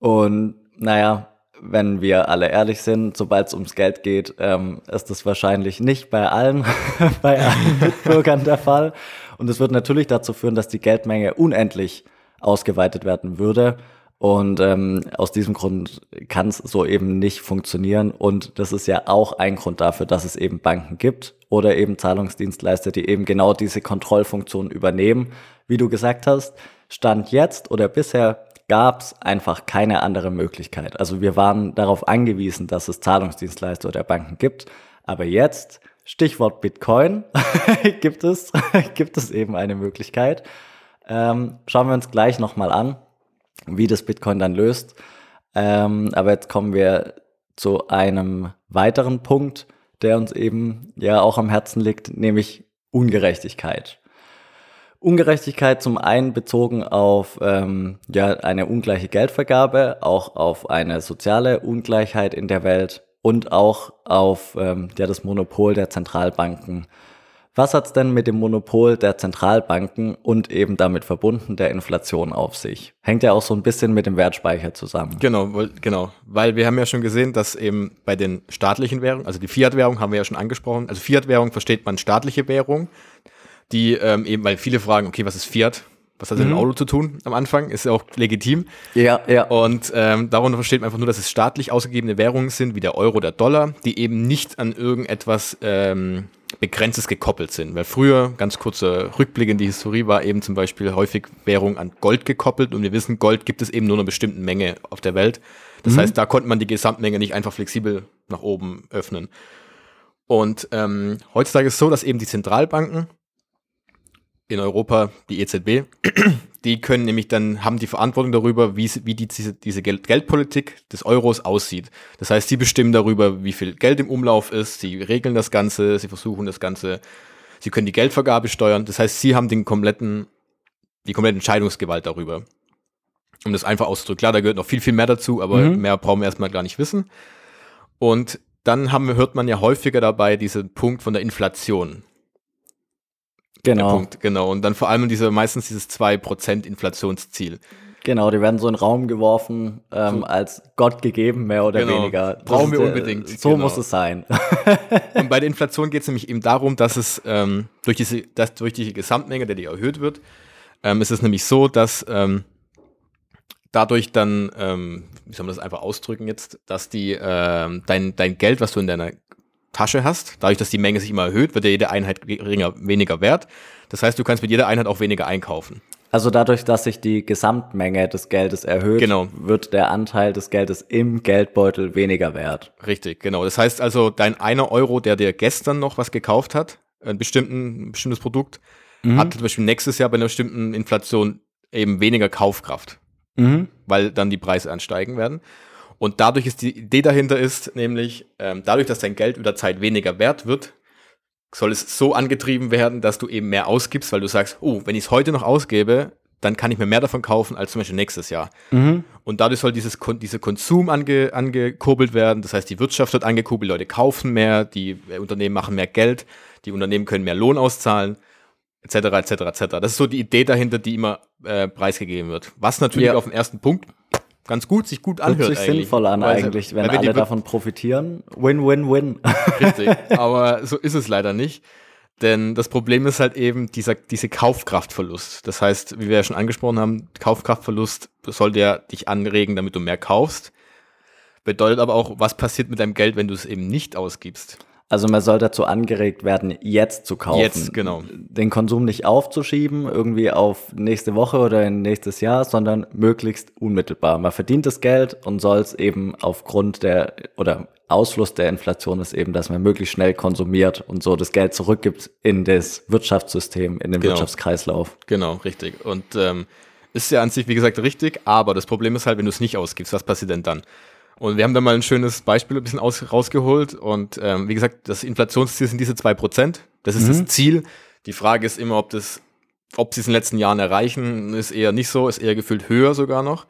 Und naja, wenn wir alle ehrlich sind, sobald es ums Geld geht, ähm, ist das wahrscheinlich nicht bei allen, *laughs* bei allen *laughs* Mitbürgern der Fall. Und es wird natürlich dazu führen, dass die Geldmenge unendlich ausgeweitet werden würde. Und ähm, aus diesem Grund kann es so eben nicht funktionieren. Und das ist ja auch ein Grund dafür, dass es eben Banken gibt oder eben Zahlungsdienstleister, die eben genau diese Kontrollfunktion übernehmen. Wie du gesagt hast, Stand jetzt oder bisher gab es einfach keine andere Möglichkeit. Also wir waren darauf angewiesen, dass es Zahlungsdienstleister oder Banken gibt. Aber jetzt, Stichwort Bitcoin, *laughs* gibt, es, *laughs* gibt es eben eine Möglichkeit. Ähm, schauen wir uns gleich nochmal an, wie das Bitcoin dann löst. Ähm, aber jetzt kommen wir zu einem weiteren Punkt, der uns eben ja auch am Herzen liegt, nämlich Ungerechtigkeit. Ungerechtigkeit zum einen bezogen auf ähm, ja, eine ungleiche Geldvergabe, auch auf eine soziale Ungleichheit in der Welt und auch auf ähm, ja, das Monopol der Zentralbanken. Was hat's denn mit dem Monopol der Zentralbanken und eben damit verbunden der Inflation auf sich? Hängt ja auch so ein bisschen mit dem Wertspeicher zusammen. Genau, weil, genau, weil wir haben ja schon gesehen, dass eben bei den staatlichen Währungen, also die Fiat-Währung haben wir ja schon angesprochen, also Fiat-Währung versteht man staatliche Währung, die ähm, eben, weil viele fragen, okay, was ist Fiat? Was hat das mhm. mit dem Auto zu tun am Anfang? Ist ja auch legitim. Ja, ja. Und ähm, darunter versteht man einfach nur, dass es staatlich ausgegebene Währungen sind, wie der Euro, der Dollar, die eben nicht an irgendetwas ähm, begrenztes gekoppelt sind. Weil früher, ganz kurzer Rückblick in die Historie, war eben zum Beispiel häufig Währung an Gold gekoppelt und wir wissen, Gold gibt es eben nur eine bestimmte Menge auf der Welt. Das mhm. heißt, da konnte man die Gesamtmenge nicht einfach flexibel nach oben öffnen. Und ähm, heutzutage ist es so, dass eben die Zentralbanken in Europa, die EZB, *clears throat* die können nämlich dann, haben die Verantwortung darüber, wie, wie die, diese, diese Geld Geldpolitik des Euros aussieht. Das heißt, sie bestimmen darüber, wie viel Geld im Umlauf ist, sie regeln das Ganze, sie versuchen das Ganze, sie können die Geldvergabe steuern. Das heißt, sie haben den kompletten, die komplette Entscheidungsgewalt darüber. Um das einfach auszudrücken. Klar, da gehört noch viel, viel mehr dazu, aber mhm. mehr brauchen wir erstmal gar nicht wissen. Und dann haben, hört man ja häufiger dabei diesen Punkt von der Inflation. Genau. Punkt, genau. Und dann vor allem diese, meistens dieses 2% Inflationsziel. Genau, die werden so in den Raum geworfen, ähm, so. als Gott gegeben, mehr oder genau. weniger. Das Brauchen wir unbedingt. So genau. muss es sein. und bei der Inflation geht es nämlich eben darum, dass es ähm, durch, diese, dass durch die Gesamtmenge, der die erhöht wird, ähm, ist es nämlich so, dass ähm, dadurch dann, ähm, wie soll man das einfach ausdrücken jetzt, dass die ähm, dein, dein Geld, was du in deiner Tasche hast, dadurch, dass die Menge sich immer erhöht, wird ja jede Einheit geringer, weniger wert. Das heißt, du kannst mit jeder Einheit auch weniger einkaufen. Also dadurch, dass sich die Gesamtmenge des Geldes erhöht, genau. wird der Anteil des Geldes im Geldbeutel weniger wert. Richtig, genau. Das heißt also, dein einer Euro, der dir gestern noch was gekauft hat, ein, bestimmten, ein bestimmtes Produkt, mhm. hat zum Beispiel nächstes Jahr bei einer bestimmten Inflation eben weniger Kaufkraft, mhm. weil dann die Preise ansteigen werden. Und dadurch ist die Idee dahinter ist, nämlich ähm, dadurch, dass dein Geld über Zeit weniger wert wird, soll es so angetrieben werden, dass du eben mehr ausgibst, weil du sagst, oh, wenn ich es heute noch ausgebe, dann kann ich mir mehr davon kaufen als zum Beispiel nächstes Jahr. Mhm. Und dadurch soll dieses dieser Konsum ange, angekurbelt werden. Das heißt, die Wirtschaft wird angekurbelt, Leute kaufen mehr, die Unternehmen machen mehr Geld, die Unternehmen können mehr Lohn auszahlen, etc., etc., etc. Das ist so die Idee dahinter, die immer äh, preisgegeben wird. Was natürlich ja. auf den ersten Punkt ganz gut, sich gut anhört. Hört sich eigentlich. sinnvoll an weil eigentlich, wenn alle davon profitieren. Win, win, win. Richtig, *laughs* aber so ist es leider nicht. Denn das Problem ist halt eben dieser, diese Kaufkraftverlust. Das heißt, wie wir ja schon angesprochen haben, Kaufkraftverlust sollte ja dich anregen, damit du mehr kaufst. Bedeutet aber auch, was passiert mit deinem Geld, wenn du es eben nicht ausgibst. Also man soll dazu angeregt werden, jetzt zu kaufen. Jetzt, genau. Den Konsum nicht aufzuschieben, irgendwie auf nächste Woche oder in nächstes Jahr, sondern möglichst unmittelbar. Man verdient das Geld und soll es eben aufgrund der oder Ausfluss der Inflation ist eben, dass man möglichst schnell konsumiert und so das Geld zurückgibt in das Wirtschaftssystem, in den genau. Wirtschaftskreislauf. Genau, richtig. Und ähm, ist ja an sich, wie gesagt, richtig, aber das Problem ist halt, wenn du es nicht ausgibst, was passiert denn dann? Und wir haben da mal ein schönes Beispiel ein bisschen aus, rausgeholt. Und ähm, wie gesagt, das Inflationsziel sind diese 2%. Das ist mhm. das Ziel. Die Frage ist immer, ob das, ob sie es in den letzten Jahren erreichen, ist eher nicht so, ist eher gefühlt höher sogar noch.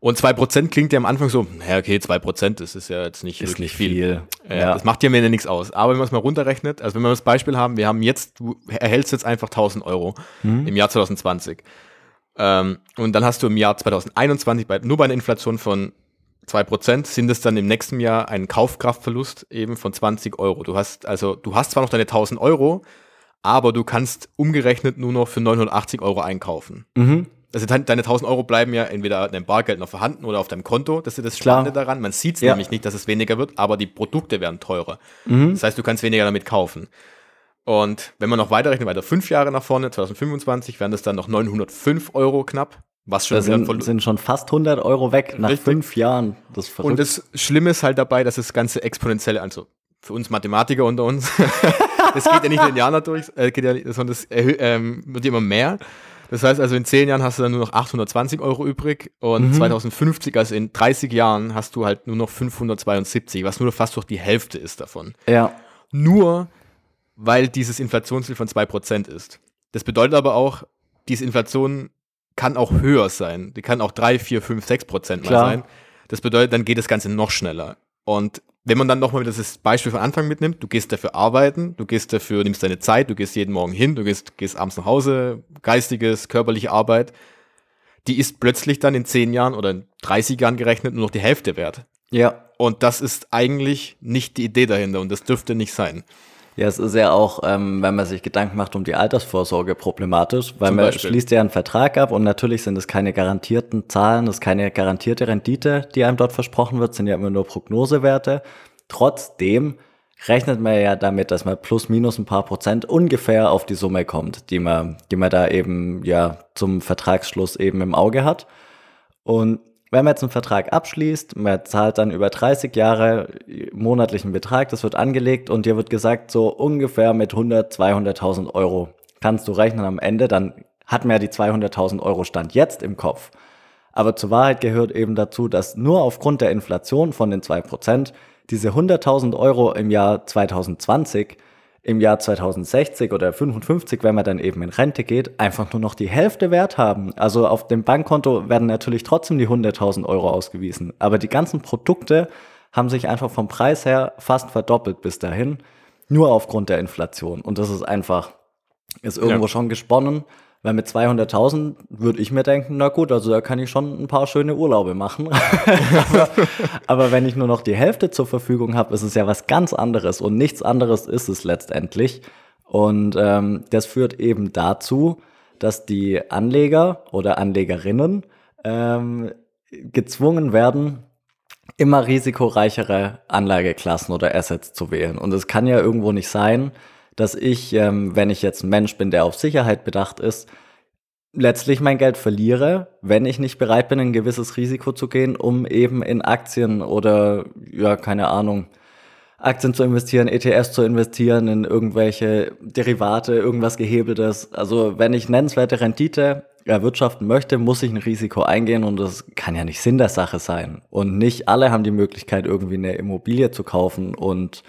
Und 2% klingt ja am Anfang so, naja, okay, 2%, das ist ja jetzt nicht ist wirklich nicht viel. viel. Äh, ja. Das macht ja mir nichts aus. Aber wenn man es mal runterrechnet, also wenn wir das Beispiel haben, wir haben jetzt, du erhältst jetzt einfach 1000 Euro mhm. im Jahr 2020. Ähm, und dann hast du im Jahr 2021 bei, nur bei einer Inflation von 2% sind es dann im nächsten Jahr ein Kaufkraftverlust eben von 20 Euro. Du hast also, du hast zwar noch deine 1000 Euro, aber du kannst umgerechnet nur noch für 980 Euro einkaufen. Mhm. Also deine 1000 Euro bleiben ja entweder in deinem Bargeld noch vorhanden oder auf deinem Konto. Das ist das Spannende Klar. daran. Man sieht es ja. nämlich nicht, dass es weniger wird, aber die Produkte werden teurer. Mhm. Das heißt, du kannst weniger damit kaufen. Und wenn man noch weiterrechnet, weiter fünf Jahre nach vorne, 2025, wären das dann noch 905 Euro knapp. Was schon da sind, sind schon fast 100 Euro weg nach Richtig. fünf Jahren. Das ist Und das Schlimme ist halt dabei, dass das ganze exponentielle, also für uns Mathematiker unter uns, *laughs* das geht ja nicht linear durch, äh, ja, sondern das ähm, wird immer mehr. Das heißt also, in zehn Jahren hast du dann nur noch 820 Euro übrig und mhm. 2050, also in 30 Jahren, hast du halt nur noch 572, was nur fast durch die Hälfte ist davon. Ja. Nur, weil dieses Inflationsziel von 2% ist. Das bedeutet aber auch, diese Inflation kann auch höher sein. Die kann auch 3, 4, 5, 6 Prozent mal sein. Das bedeutet, dann geht das Ganze noch schneller. Und wenn man dann nochmal das Beispiel von Anfang mitnimmt, du gehst dafür arbeiten, du gehst dafür, nimmst deine Zeit, du gehst jeden Morgen hin, du gehst, gehst abends nach Hause, geistiges, körperliche Arbeit, die ist plötzlich dann in 10 Jahren oder in 30 Jahren gerechnet nur noch die Hälfte wert. Ja. Und das ist eigentlich nicht die Idee dahinter und das dürfte nicht sein. Ja, es ist ja auch, ähm, wenn man sich Gedanken macht um die Altersvorsorge problematisch, weil Zum man Beispiel. schließt ja einen Vertrag ab und natürlich sind es keine garantierten Zahlen, das ist keine garantierte Rendite, die einem dort versprochen wird, sind ja immer nur Prognosewerte. Trotzdem rechnet man ja damit, dass man plus minus ein paar Prozent ungefähr auf die Summe kommt, die man, die man da eben ja zum Vertragsschluss eben im Auge hat. Und wenn man jetzt einen Vertrag abschließt, man zahlt dann über 30 Jahre monatlichen Betrag, das wird angelegt und dir wird gesagt, so ungefähr mit 100, 200.000 Euro kannst du rechnen am Ende, dann hat man ja die 200.000 Euro Stand jetzt im Kopf. Aber zur Wahrheit gehört eben dazu, dass nur aufgrund der Inflation von den 2% diese 100.000 Euro im Jahr 2020 im Jahr 2060 oder 55, wenn man dann eben in Rente geht, einfach nur noch die Hälfte Wert haben. Also auf dem Bankkonto werden natürlich trotzdem die 100.000 Euro ausgewiesen. Aber die ganzen Produkte haben sich einfach vom Preis her fast verdoppelt bis dahin, nur aufgrund der Inflation. Und das ist einfach, ist irgendwo ja. schon gesponnen. Weil mit 200.000 würde ich mir denken, na gut, also da kann ich schon ein paar schöne Urlaube machen. *laughs* aber, aber, wenn ich nur noch die Hälfte zur Verfügung habe, ist es ja was ganz anderes und nichts anderes ist es letztendlich. Und ähm, das führt eben dazu, dass die Anleger oder Anlegerinnen ähm, gezwungen werden, immer risikoreichere Anlageklassen oder Assets zu wählen. Und es kann ja irgendwo nicht sein, dass ich, ähm, wenn ich jetzt ein Mensch bin, der auf Sicherheit bedacht ist, letztlich mein Geld verliere, wenn ich nicht bereit bin, ein gewisses Risiko zu gehen, um eben in Aktien oder, ja, keine Ahnung, Aktien zu investieren, ETS zu investieren, in irgendwelche Derivate, irgendwas Gehebeltes. Also wenn ich nennenswerte Rendite erwirtschaften möchte, muss ich ein Risiko eingehen und das kann ja nicht Sinn der Sache sein. Und nicht alle haben die Möglichkeit, irgendwie eine Immobilie zu kaufen und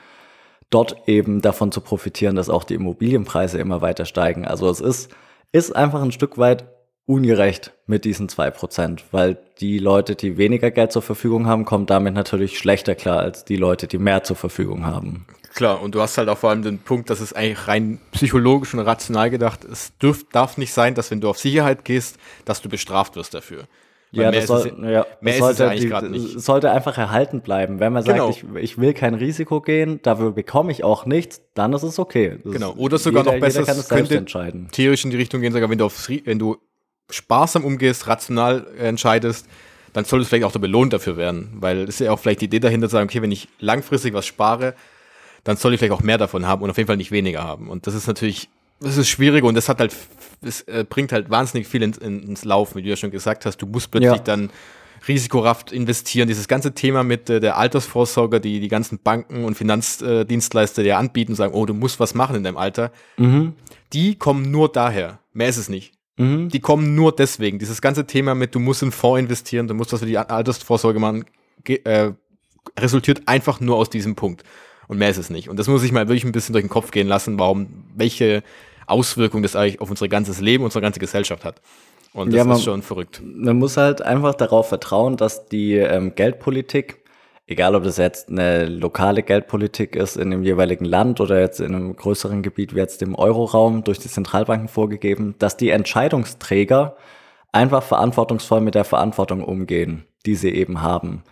dort eben davon zu profitieren, dass auch die Immobilienpreise immer weiter steigen. Also es ist, ist einfach ein Stück weit ungerecht mit diesen zwei Prozent, weil die Leute, die weniger Geld zur Verfügung haben, kommen damit natürlich schlechter klar als die Leute, die mehr zur Verfügung haben. Klar, und du hast halt auch vor allem den Punkt, dass es eigentlich rein psychologisch und rational gedacht, es darf nicht sein, dass wenn du auf Sicherheit gehst, dass du bestraft wirst dafür. Ja, das, soll, es, ja, mehr das sollte, eigentlich gerade nicht. sollte einfach erhalten bleiben. Wenn man sagt, genau. ich, ich will kein Risiko gehen, dafür bekomme ich auch nichts, dann ist es okay. Das genau. Oder sogar jeder, noch besser, es könnte entscheiden. theoretisch in die Richtung gehen, sogar wenn du, auf, wenn du sparsam umgehst, rational entscheidest, dann soll es vielleicht auch der Belohn dafür werden. Weil es ist ja auch vielleicht die Idee dahinter zu sagen, okay, wenn ich langfristig was spare, dann soll ich vielleicht auch mehr davon haben und auf jeden Fall nicht weniger haben. Und das ist natürlich das ist schwierig und das hat halt, es äh, bringt halt wahnsinnig viel ins, ins Laufen, wie du ja schon gesagt hast. Du musst plötzlich ja. dann risikoraft investieren. Dieses ganze Thema mit äh, der Altersvorsorge, die die ganzen Banken und Finanzdienstleister dir anbieten, sagen, oh, du musst was machen in deinem Alter. Mhm. Die kommen nur daher. Mehr ist es nicht. Mhm. Die kommen nur deswegen. Dieses ganze Thema mit, du musst in Fonds investieren, du musst was für die Altersvorsorge machen, äh, resultiert einfach nur aus diesem Punkt. Und mehr ist es nicht. Und das muss ich mal wirklich ein bisschen durch den Kopf gehen lassen, warum, welche Auswirkungen das eigentlich auf unser ganzes Leben, unsere ganze Gesellschaft hat. Und das ja, man, ist schon verrückt. Man muss halt einfach darauf vertrauen, dass die ähm, Geldpolitik, egal ob das jetzt eine lokale Geldpolitik ist in dem jeweiligen Land oder jetzt in einem größeren Gebiet wie jetzt dem Euroraum durch die Zentralbanken vorgegeben, dass die Entscheidungsträger einfach verantwortungsvoll mit der Verantwortung umgehen, die sie eben haben.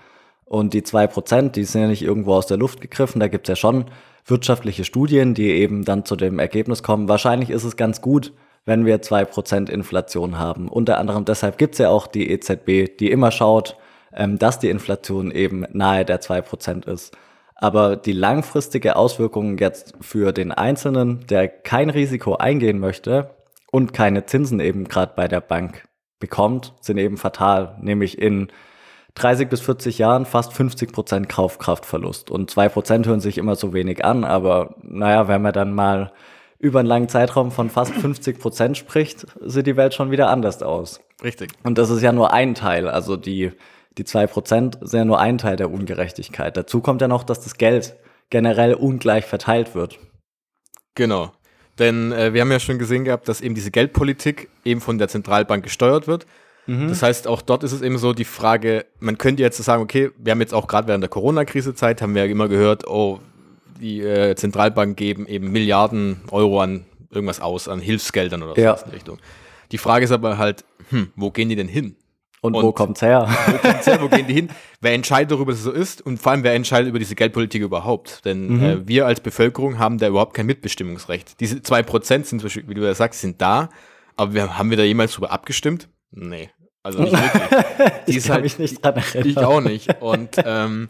Und die zwei Prozent, die sind ja nicht irgendwo aus der Luft gegriffen. Da gibt's ja schon wirtschaftliche Studien, die eben dann zu dem Ergebnis kommen. Wahrscheinlich ist es ganz gut, wenn wir zwei Prozent Inflation haben. Unter anderem deshalb gibt's ja auch die EZB, die immer schaut, ähm, dass die Inflation eben nahe der zwei Prozent ist. Aber die langfristige Auswirkungen jetzt für den Einzelnen, der kein Risiko eingehen möchte und keine Zinsen eben gerade bei der Bank bekommt, sind eben fatal, nämlich in 30 bis 40 Jahren fast 50 Prozent Kaufkraftverlust. Und zwei Prozent hören sich immer so wenig an, aber naja, wenn man dann mal über einen langen Zeitraum von fast 50 Prozent spricht, sieht die Welt schon wieder anders aus. Richtig. Und das ist ja nur ein Teil. Also die, die zwei Prozent sind ja nur ein Teil der Ungerechtigkeit. Dazu kommt ja noch, dass das Geld generell ungleich verteilt wird. Genau. Denn äh, wir haben ja schon gesehen gehabt, dass eben diese Geldpolitik eben von der Zentralbank gesteuert wird. Mhm. Das heißt, auch dort ist es eben so die Frage, man könnte jetzt sagen, okay, wir haben jetzt auch gerade während der Corona-Krise-Zeit, haben wir ja immer gehört, oh, die äh, Zentralbanken geben eben Milliarden Euro an irgendwas aus, an Hilfsgeldern oder so ja. in die Richtung. Die Frage ist aber halt, hm, wo gehen die denn hin? Und, und wo kommt's her? Wo kommt's her? Wo gehen die hin? Wer entscheidet darüber, dass es so ist? Und vor allem, wer entscheidet über diese Geldpolitik überhaupt? Denn mhm. äh, wir als Bevölkerung haben da überhaupt kein Mitbestimmungsrecht. Diese zwei Prozent sind, wie du ja sagst, sind da. Aber wir, haben wir da jemals drüber abgestimmt? Nee. Also *laughs* nicht wirklich. Die ich kann halt, mich nicht dran erinnern. Ich auch nicht. Und ähm,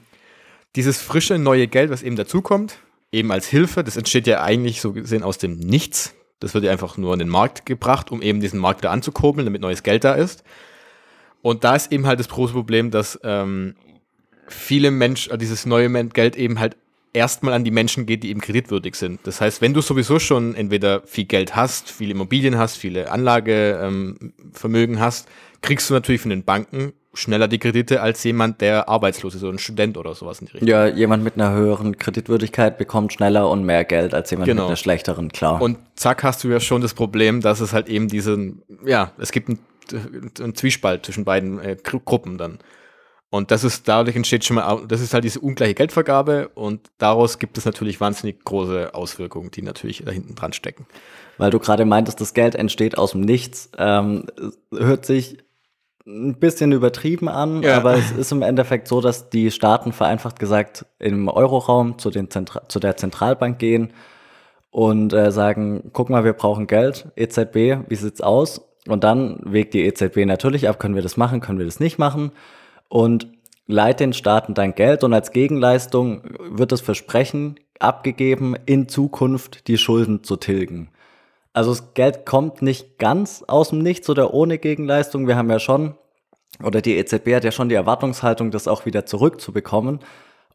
dieses frische neue Geld, was eben dazukommt, eben als Hilfe. Das entsteht ja eigentlich so gesehen aus dem Nichts. Das wird ja einfach nur in den Markt gebracht, um eben diesen Markt wieder anzukurbeln, damit neues Geld da ist. Und da ist eben halt das große Problem, dass ähm, viele Menschen, äh, dieses neue Geld eben halt erstmal an die Menschen geht, die eben kreditwürdig sind. Das heißt, wenn du sowieso schon entweder viel Geld hast, viele Immobilien hast, viele Anlagevermögen ähm, hast, kriegst du natürlich von den Banken schneller die Kredite als jemand, der arbeitslos ist oder ein Student oder sowas in die Richtung. Ja, jemand mit einer höheren Kreditwürdigkeit bekommt schneller und mehr Geld als jemand genau. mit einer schlechteren, klar. Und zack hast du ja schon das Problem, dass es halt eben diesen, ja, es gibt einen, einen Zwiespalt zwischen beiden äh, Gruppen dann. Und das ist, dadurch entsteht schon mal, das ist halt diese ungleiche Geldvergabe und daraus gibt es natürlich wahnsinnig große Auswirkungen, die natürlich da hinten dran stecken. Weil du gerade meintest, das Geld entsteht aus dem Nichts, ähm, hört sich ein bisschen übertrieben an, ja. aber es ist im Endeffekt so, dass die Staaten vereinfacht gesagt im Euroraum zu, den Zentra zu der Zentralbank gehen und äh, sagen, guck mal, wir brauchen Geld, EZB, wie sieht's aus? Und dann wägt die EZB natürlich ab, können wir das machen, können wir das nicht machen und leiht den Staaten dann Geld und als Gegenleistung wird das Versprechen abgegeben, in Zukunft die Schulden zu tilgen. Also das Geld kommt nicht ganz aus dem Nichts oder ohne Gegenleistung. Wir haben ja schon, oder die EZB hat ja schon die Erwartungshaltung, das auch wieder zurückzubekommen.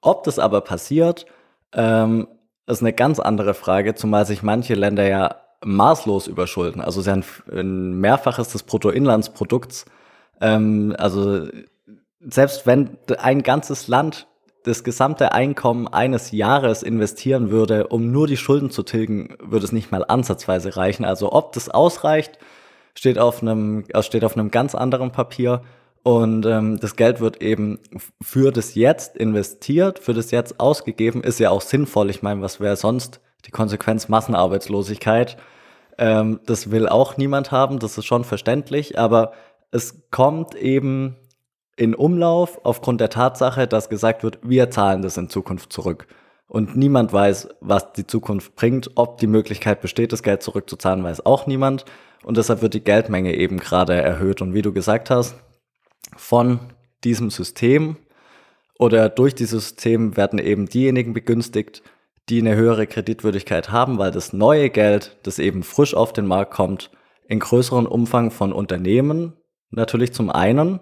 Ob das aber passiert, ähm, ist eine ganz andere Frage, zumal sich manche Länder ja maßlos überschulden. Also sie haben ein Mehrfaches des Bruttoinlandsprodukts. Ähm, also selbst wenn ein ganzes Land das gesamte Einkommen eines Jahres investieren würde, um nur die Schulden zu tilgen, würde es nicht mal ansatzweise reichen. Also ob das ausreicht, steht auf einem, äh, steht auf einem ganz anderen Papier. Und ähm, das Geld wird eben für das Jetzt investiert, für das Jetzt ausgegeben, ist ja auch sinnvoll. Ich meine, was wäre sonst die Konsequenz Massenarbeitslosigkeit? Ähm, das will auch niemand haben, das ist schon verständlich, aber es kommt eben in Umlauf aufgrund der Tatsache, dass gesagt wird, wir zahlen das in Zukunft zurück. Und niemand weiß, was die Zukunft bringt. Ob die Möglichkeit besteht, das Geld zurückzuzahlen, weiß auch niemand. Und deshalb wird die Geldmenge eben gerade erhöht. Und wie du gesagt hast, von diesem System oder durch dieses System werden eben diejenigen begünstigt, die eine höhere Kreditwürdigkeit haben, weil das neue Geld, das eben frisch auf den Markt kommt, in größeren Umfang von Unternehmen natürlich zum einen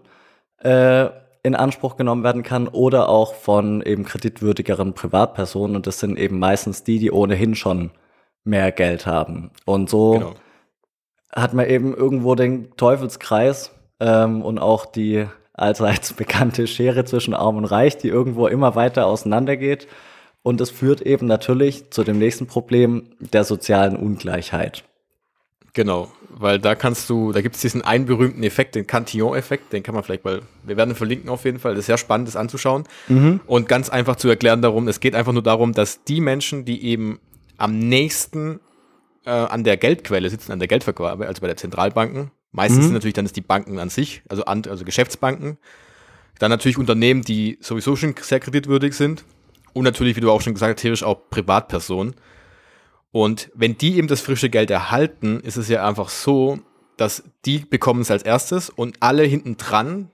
äh, in Anspruch genommen werden kann oder auch von eben kreditwürdigeren Privatpersonen. Und das sind eben meistens die, die ohnehin schon mehr Geld haben. Und so genau. hat man eben irgendwo den Teufelskreis ähm, und auch die allseits *laughs* bekannte Schere zwischen Arm und Reich, die irgendwo immer weiter auseinandergeht. Und es führt eben natürlich zu dem nächsten Problem der sozialen Ungleichheit. Genau, weil da kannst du, da gibt es diesen einen berühmten Effekt, den Cantillon-Effekt, den kann man vielleicht mal, wir werden verlinken auf jeden Fall, das ist sehr spannend, das anzuschauen mhm. und ganz einfach zu erklären darum, es geht einfach nur darum, dass die Menschen, die eben am nächsten äh, an der Geldquelle sitzen, an der Geldvergabe, also bei der Zentralbanken, meistens mhm. sind natürlich dann ist die Banken an sich, also, an, also Geschäftsbanken, dann natürlich Unternehmen, die sowieso schon sehr kreditwürdig sind und natürlich, wie du auch schon gesagt hast, theoretisch auch Privatpersonen, und wenn die eben das frische Geld erhalten, ist es ja einfach so, dass die bekommen es als erstes und alle hinten dran,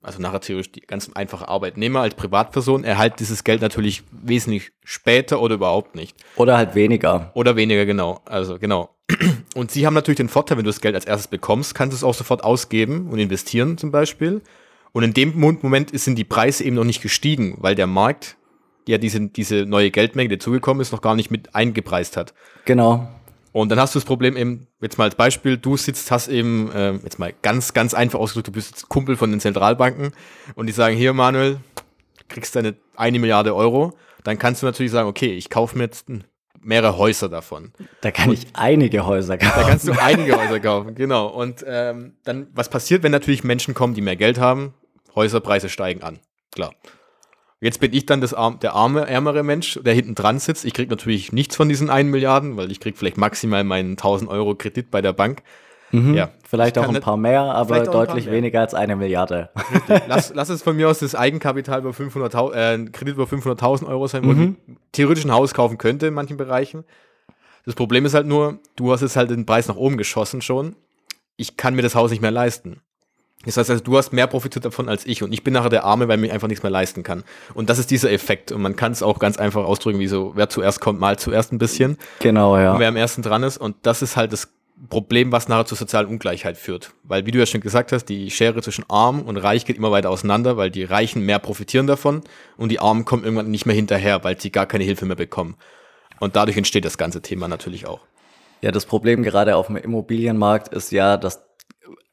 also nachher theoretisch die ganz einfache Arbeitnehmer als Privatperson, erhalten dieses Geld natürlich wesentlich später oder überhaupt nicht. Oder halt weniger. Oder weniger, genau. Also genau. *clears throat* Und sie haben natürlich den Vorteil, wenn du das Geld als erstes bekommst, kannst du es auch sofort ausgeben und investieren zum Beispiel. Und in dem Moment sind die Preise eben noch nicht gestiegen, weil der Markt ja diese, diese neue Geldmenge, die zugekommen ist, noch gar nicht mit eingepreist hat. Genau. Und dann hast du das Problem eben, jetzt mal als Beispiel, du sitzt, hast eben, äh, jetzt mal ganz, ganz einfach ausgedrückt, du bist Kumpel von den Zentralbanken und die sagen, hier Manuel, kriegst deine eine Milliarde Euro, dann kannst du natürlich sagen, okay, ich kaufe mir jetzt mehrere Häuser davon. Da kann und ich einige Häuser kaufen. Da kannst du einige Häuser *laughs* kaufen, genau. Und ähm, dann, was passiert, wenn natürlich Menschen kommen, die mehr Geld haben? Häuserpreise steigen an. Klar. Jetzt bin ich dann das arm, der arme, ärmere Mensch, der hinten dran sitzt. Ich kriege natürlich nichts von diesen 1 Milliarden, weil ich kriege vielleicht maximal meinen 1000 Euro Kredit bei der Bank. Mhm. Ja, vielleicht auch ein paar mehr, aber deutlich mehr. weniger als eine Milliarde. Lass, *laughs* lass es von mir aus das Eigenkapital über 500.000, äh, Kredit über 500.000 Euro sein, wo mhm. ich theoretisch ein Haus kaufen könnte in manchen Bereichen. Das Problem ist halt nur, du hast es halt den Preis nach oben geschossen schon. Ich kann mir das Haus nicht mehr leisten. Das heißt also, du hast mehr profitiert davon als ich und ich bin nachher der Arme, weil mir einfach nichts mehr leisten kann. Und das ist dieser Effekt. Und man kann es auch ganz einfach ausdrücken, wie so, wer zuerst kommt, mal zuerst ein bisschen. Genau, ja. Und wer am ersten dran ist. Und das ist halt das Problem, was nachher zur sozialen Ungleichheit führt. Weil, wie du ja schon gesagt hast, die Schere zwischen arm und reich geht immer weiter auseinander, weil die Reichen mehr profitieren davon und die Armen kommen irgendwann nicht mehr hinterher, weil sie gar keine Hilfe mehr bekommen. Und dadurch entsteht das ganze Thema natürlich auch. Ja, das Problem gerade auf dem Immobilienmarkt ist ja, dass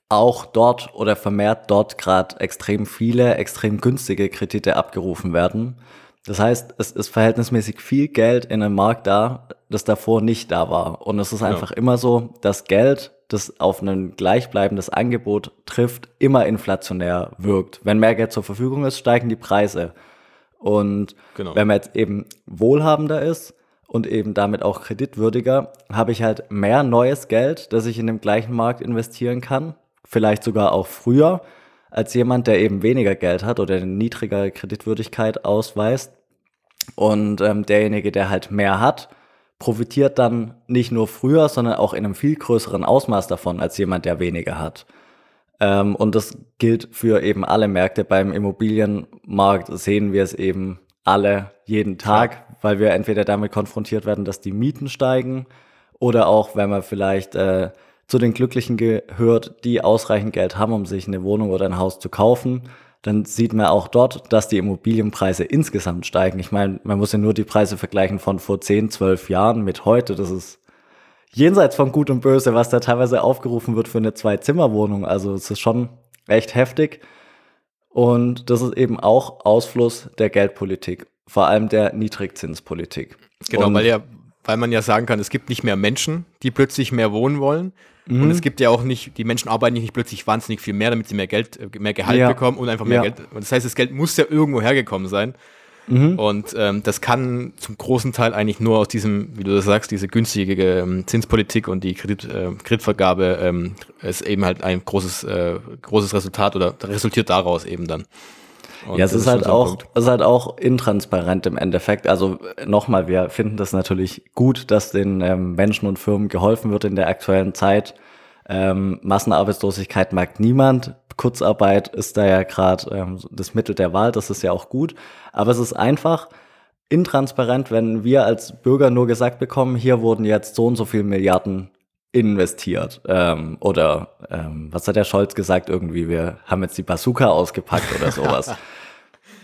auch dort oder vermehrt dort gerade extrem viele, extrem günstige Kredite abgerufen werden. Das heißt, es ist verhältnismäßig viel Geld in einem Markt da, das davor nicht da war. Und es ist einfach ja. immer so, dass Geld, das auf ein gleichbleibendes Angebot trifft, immer inflationär wirkt. Wenn mehr Geld zur Verfügung ist, steigen die Preise. Und genau. wenn man jetzt eben wohlhabender ist und eben damit auch kreditwürdiger, habe ich halt mehr neues Geld, das ich in dem gleichen Markt investieren kann vielleicht sogar auch früher, als jemand, der eben weniger Geld hat oder eine niedrigere Kreditwürdigkeit ausweist. Und ähm, derjenige, der halt mehr hat, profitiert dann nicht nur früher, sondern auch in einem viel größeren Ausmaß davon als jemand, der weniger hat. Ähm, und das gilt für eben alle Märkte. Beim Immobilienmarkt sehen wir es eben alle jeden Tag, weil wir entweder damit konfrontiert werden, dass die Mieten steigen oder auch, wenn man vielleicht äh, zu den Glücklichen gehört, die ausreichend Geld haben, um sich eine Wohnung oder ein Haus zu kaufen, dann sieht man auch dort, dass die Immobilienpreise insgesamt steigen. Ich meine, man muss ja nur die Preise vergleichen von vor 10, 12 Jahren mit heute. Das ist jenseits von Gut und Böse, was da teilweise aufgerufen wird für eine Zwei-Zimmer-Wohnung. Also es ist schon echt heftig. Und das ist eben auch Ausfluss der Geldpolitik, vor allem der Niedrigzinspolitik. Genau, und weil ja, weil man ja sagen kann, es gibt nicht mehr Menschen, die plötzlich mehr wohnen wollen, Mhm. Und es gibt ja auch nicht, die Menschen arbeiten nicht plötzlich wahnsinnig viel mehr, damit sie mehr Geld, äh, mehr Gehalt ja. bekommen und einfach mehr ja. Geld. Das heißt, das Geld muss ja irgendwo hergekommen sein. Mhm. Und ähm, das kann zum großen Teil eigentlich nur aus diesem, wie du das sagst, diese günstige ähm, Zinspolitik und die Kredit, äh, Kreditvergabe ähm, ist eben halt ein großes, äh, großes Resultat oder resultiert daraus eben dann. Und ja, es ist, halt auch, es ist halt auch intransparent im Endeffekt. Also nochmal, wir finden das natürlich gut, dass den ähm, Menschen und Firmen geholfen wird in der aktuellen Zeit. Ähm, Massenarbeitslosigkeit mag niemand. Kurzarbeit ist da ja gerade ähm, das Mittel der Wahl, das ist ja auch gut. Aber es ist einfach intransparent, wenn wir als Bürger nur gesagt bekommen, hier wurden jetzt so und so viele Milliarden investiert. Ähm, oder ähm, was hat der Scholz gesagt irgendwie, wir haben jetzt die Bazooka ausgepackt oder sowas. *laughs*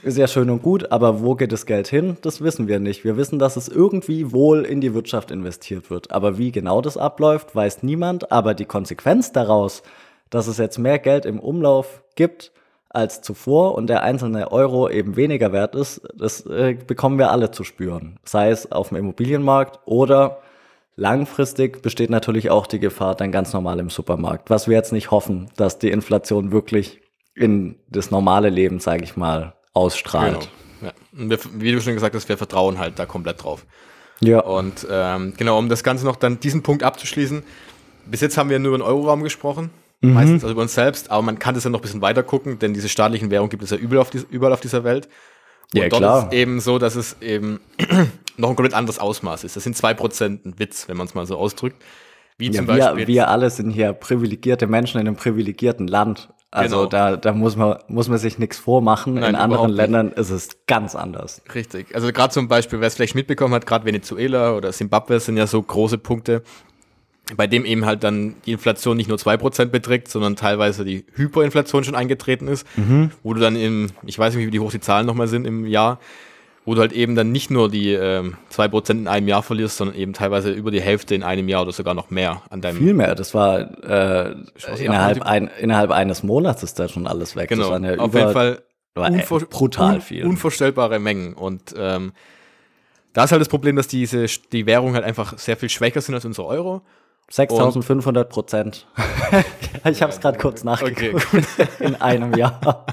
Ist ja schön und gut, aber wo geht das Geld hin? Das wissen wir nicht. Wir wissen, dass es irgendwie wohl in die Wirtschaft investiert wird. Aber wie genau das abläuft, weiß niemand. Aber die Konsequenz daraus, dass es jetzt mehr Geld im Umlauf gibt als zuvor und der einzelne Euro eben weniger wert ist, das äh, bekommen wir alle zu spüren. Sei es auf dem Immobilienmarkt oder Langfristig besteht natürlich auch die Gefahr dann ganz normal im Supermarkt. Was wir jetzt nicht hoffen, dass die Inflation wirklich in das normale Leben, sage ich mal, ausstrahlt. Genau. Ja. Wir, wie du schon gesagt hast, wir vertrauen halt da komplett drauf. Ja. Und ähm, genau, um das Ganze noch dann diesen Punkt abzuschließen, bis jetzt haben wir nur über den Euroraum gesprochen, mhm. meistens also über uns selbst, aber man kann das ja noch ein bisschen weiter gucken, denn diese staatlichen Währungen gibt es ja überall auf, die, überall auf dieser Welt. Und ja, dort klar. ist eben so, dass es eben *clears throat* noch ein komplett anderes Ausmaß ist. Das sind zwei Prozent ein Witz, wenn man es mal so ausdrückt. Wie ja, zum Beispiel wir, wir alle sind hier privilegierte Menschen in einem privilegierten Land. Also genau. da, da muss man, muss man sich nichts vormachen. Nein, in anderen Ländern ist es ganz anders. Richtig. Also gerade zum Beispiel, wer es vielleicht mitbekommen hat, gerade Venezuela oder Simbabwe sind ja so große Punkte, bei dem eben halt dann die Inflation nicht nur 2% beträgt, sondern teilweise die Hyperinflation schon eingetreten ist, mhm. wo du dann im, ich weiß nicht, wie hoch die Zahlen nochmal sind im Jahr, wo du halt eben dann nicht nur die ähm, 2% in einem Jahr verlierst, sondern eben teilweise über die Hälfte in einem Jahr oder sogar noch mehr an deinem. Viel mehr, das war äh, innerhalb, ein, innerhalb eines Monats ist da schon alles weg. Genau, ja auf jeden Fall brutal viel. Unvorstellbare Mengen und ähm, da ist halt das Problem, dass diese die Währungen halt einfach sehr viel schwächer sind als unser Euro 6500 Prozent. *laughs* ich habe es gerade kurz nachgeguckt. Okay, *laughs* in einem Jahr.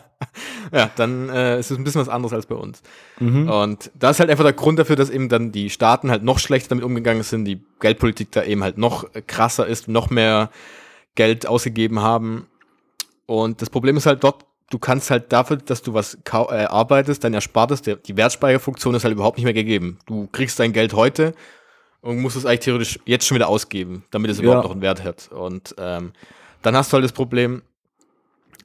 Ja, dann äh, ist es ein bisschen was anderes als bei uns. Mhm. Und das ist halt einfach der Grund dafür, dass eben dann die Staaten halt noch schlechter damit umgegangen sind, die Geldpolitik da eben halt noch krasser ist, noch mehr Geld ausgegeben haben. Und das Problem ist halt dort, du kannst halt dafür, dass du was äh, arbeitest, dein Erspartes, der, die Wertspeicherfunktion ist halt überhaupt nicht mehr gegeben. Du kriegst dein Geld heute und musst es eigentlich theoretisch jetzt schon wieder ausgeben, damit es ja. überhaupt noch einen Wert hat. Und ähm, dann hast du halt das Problem,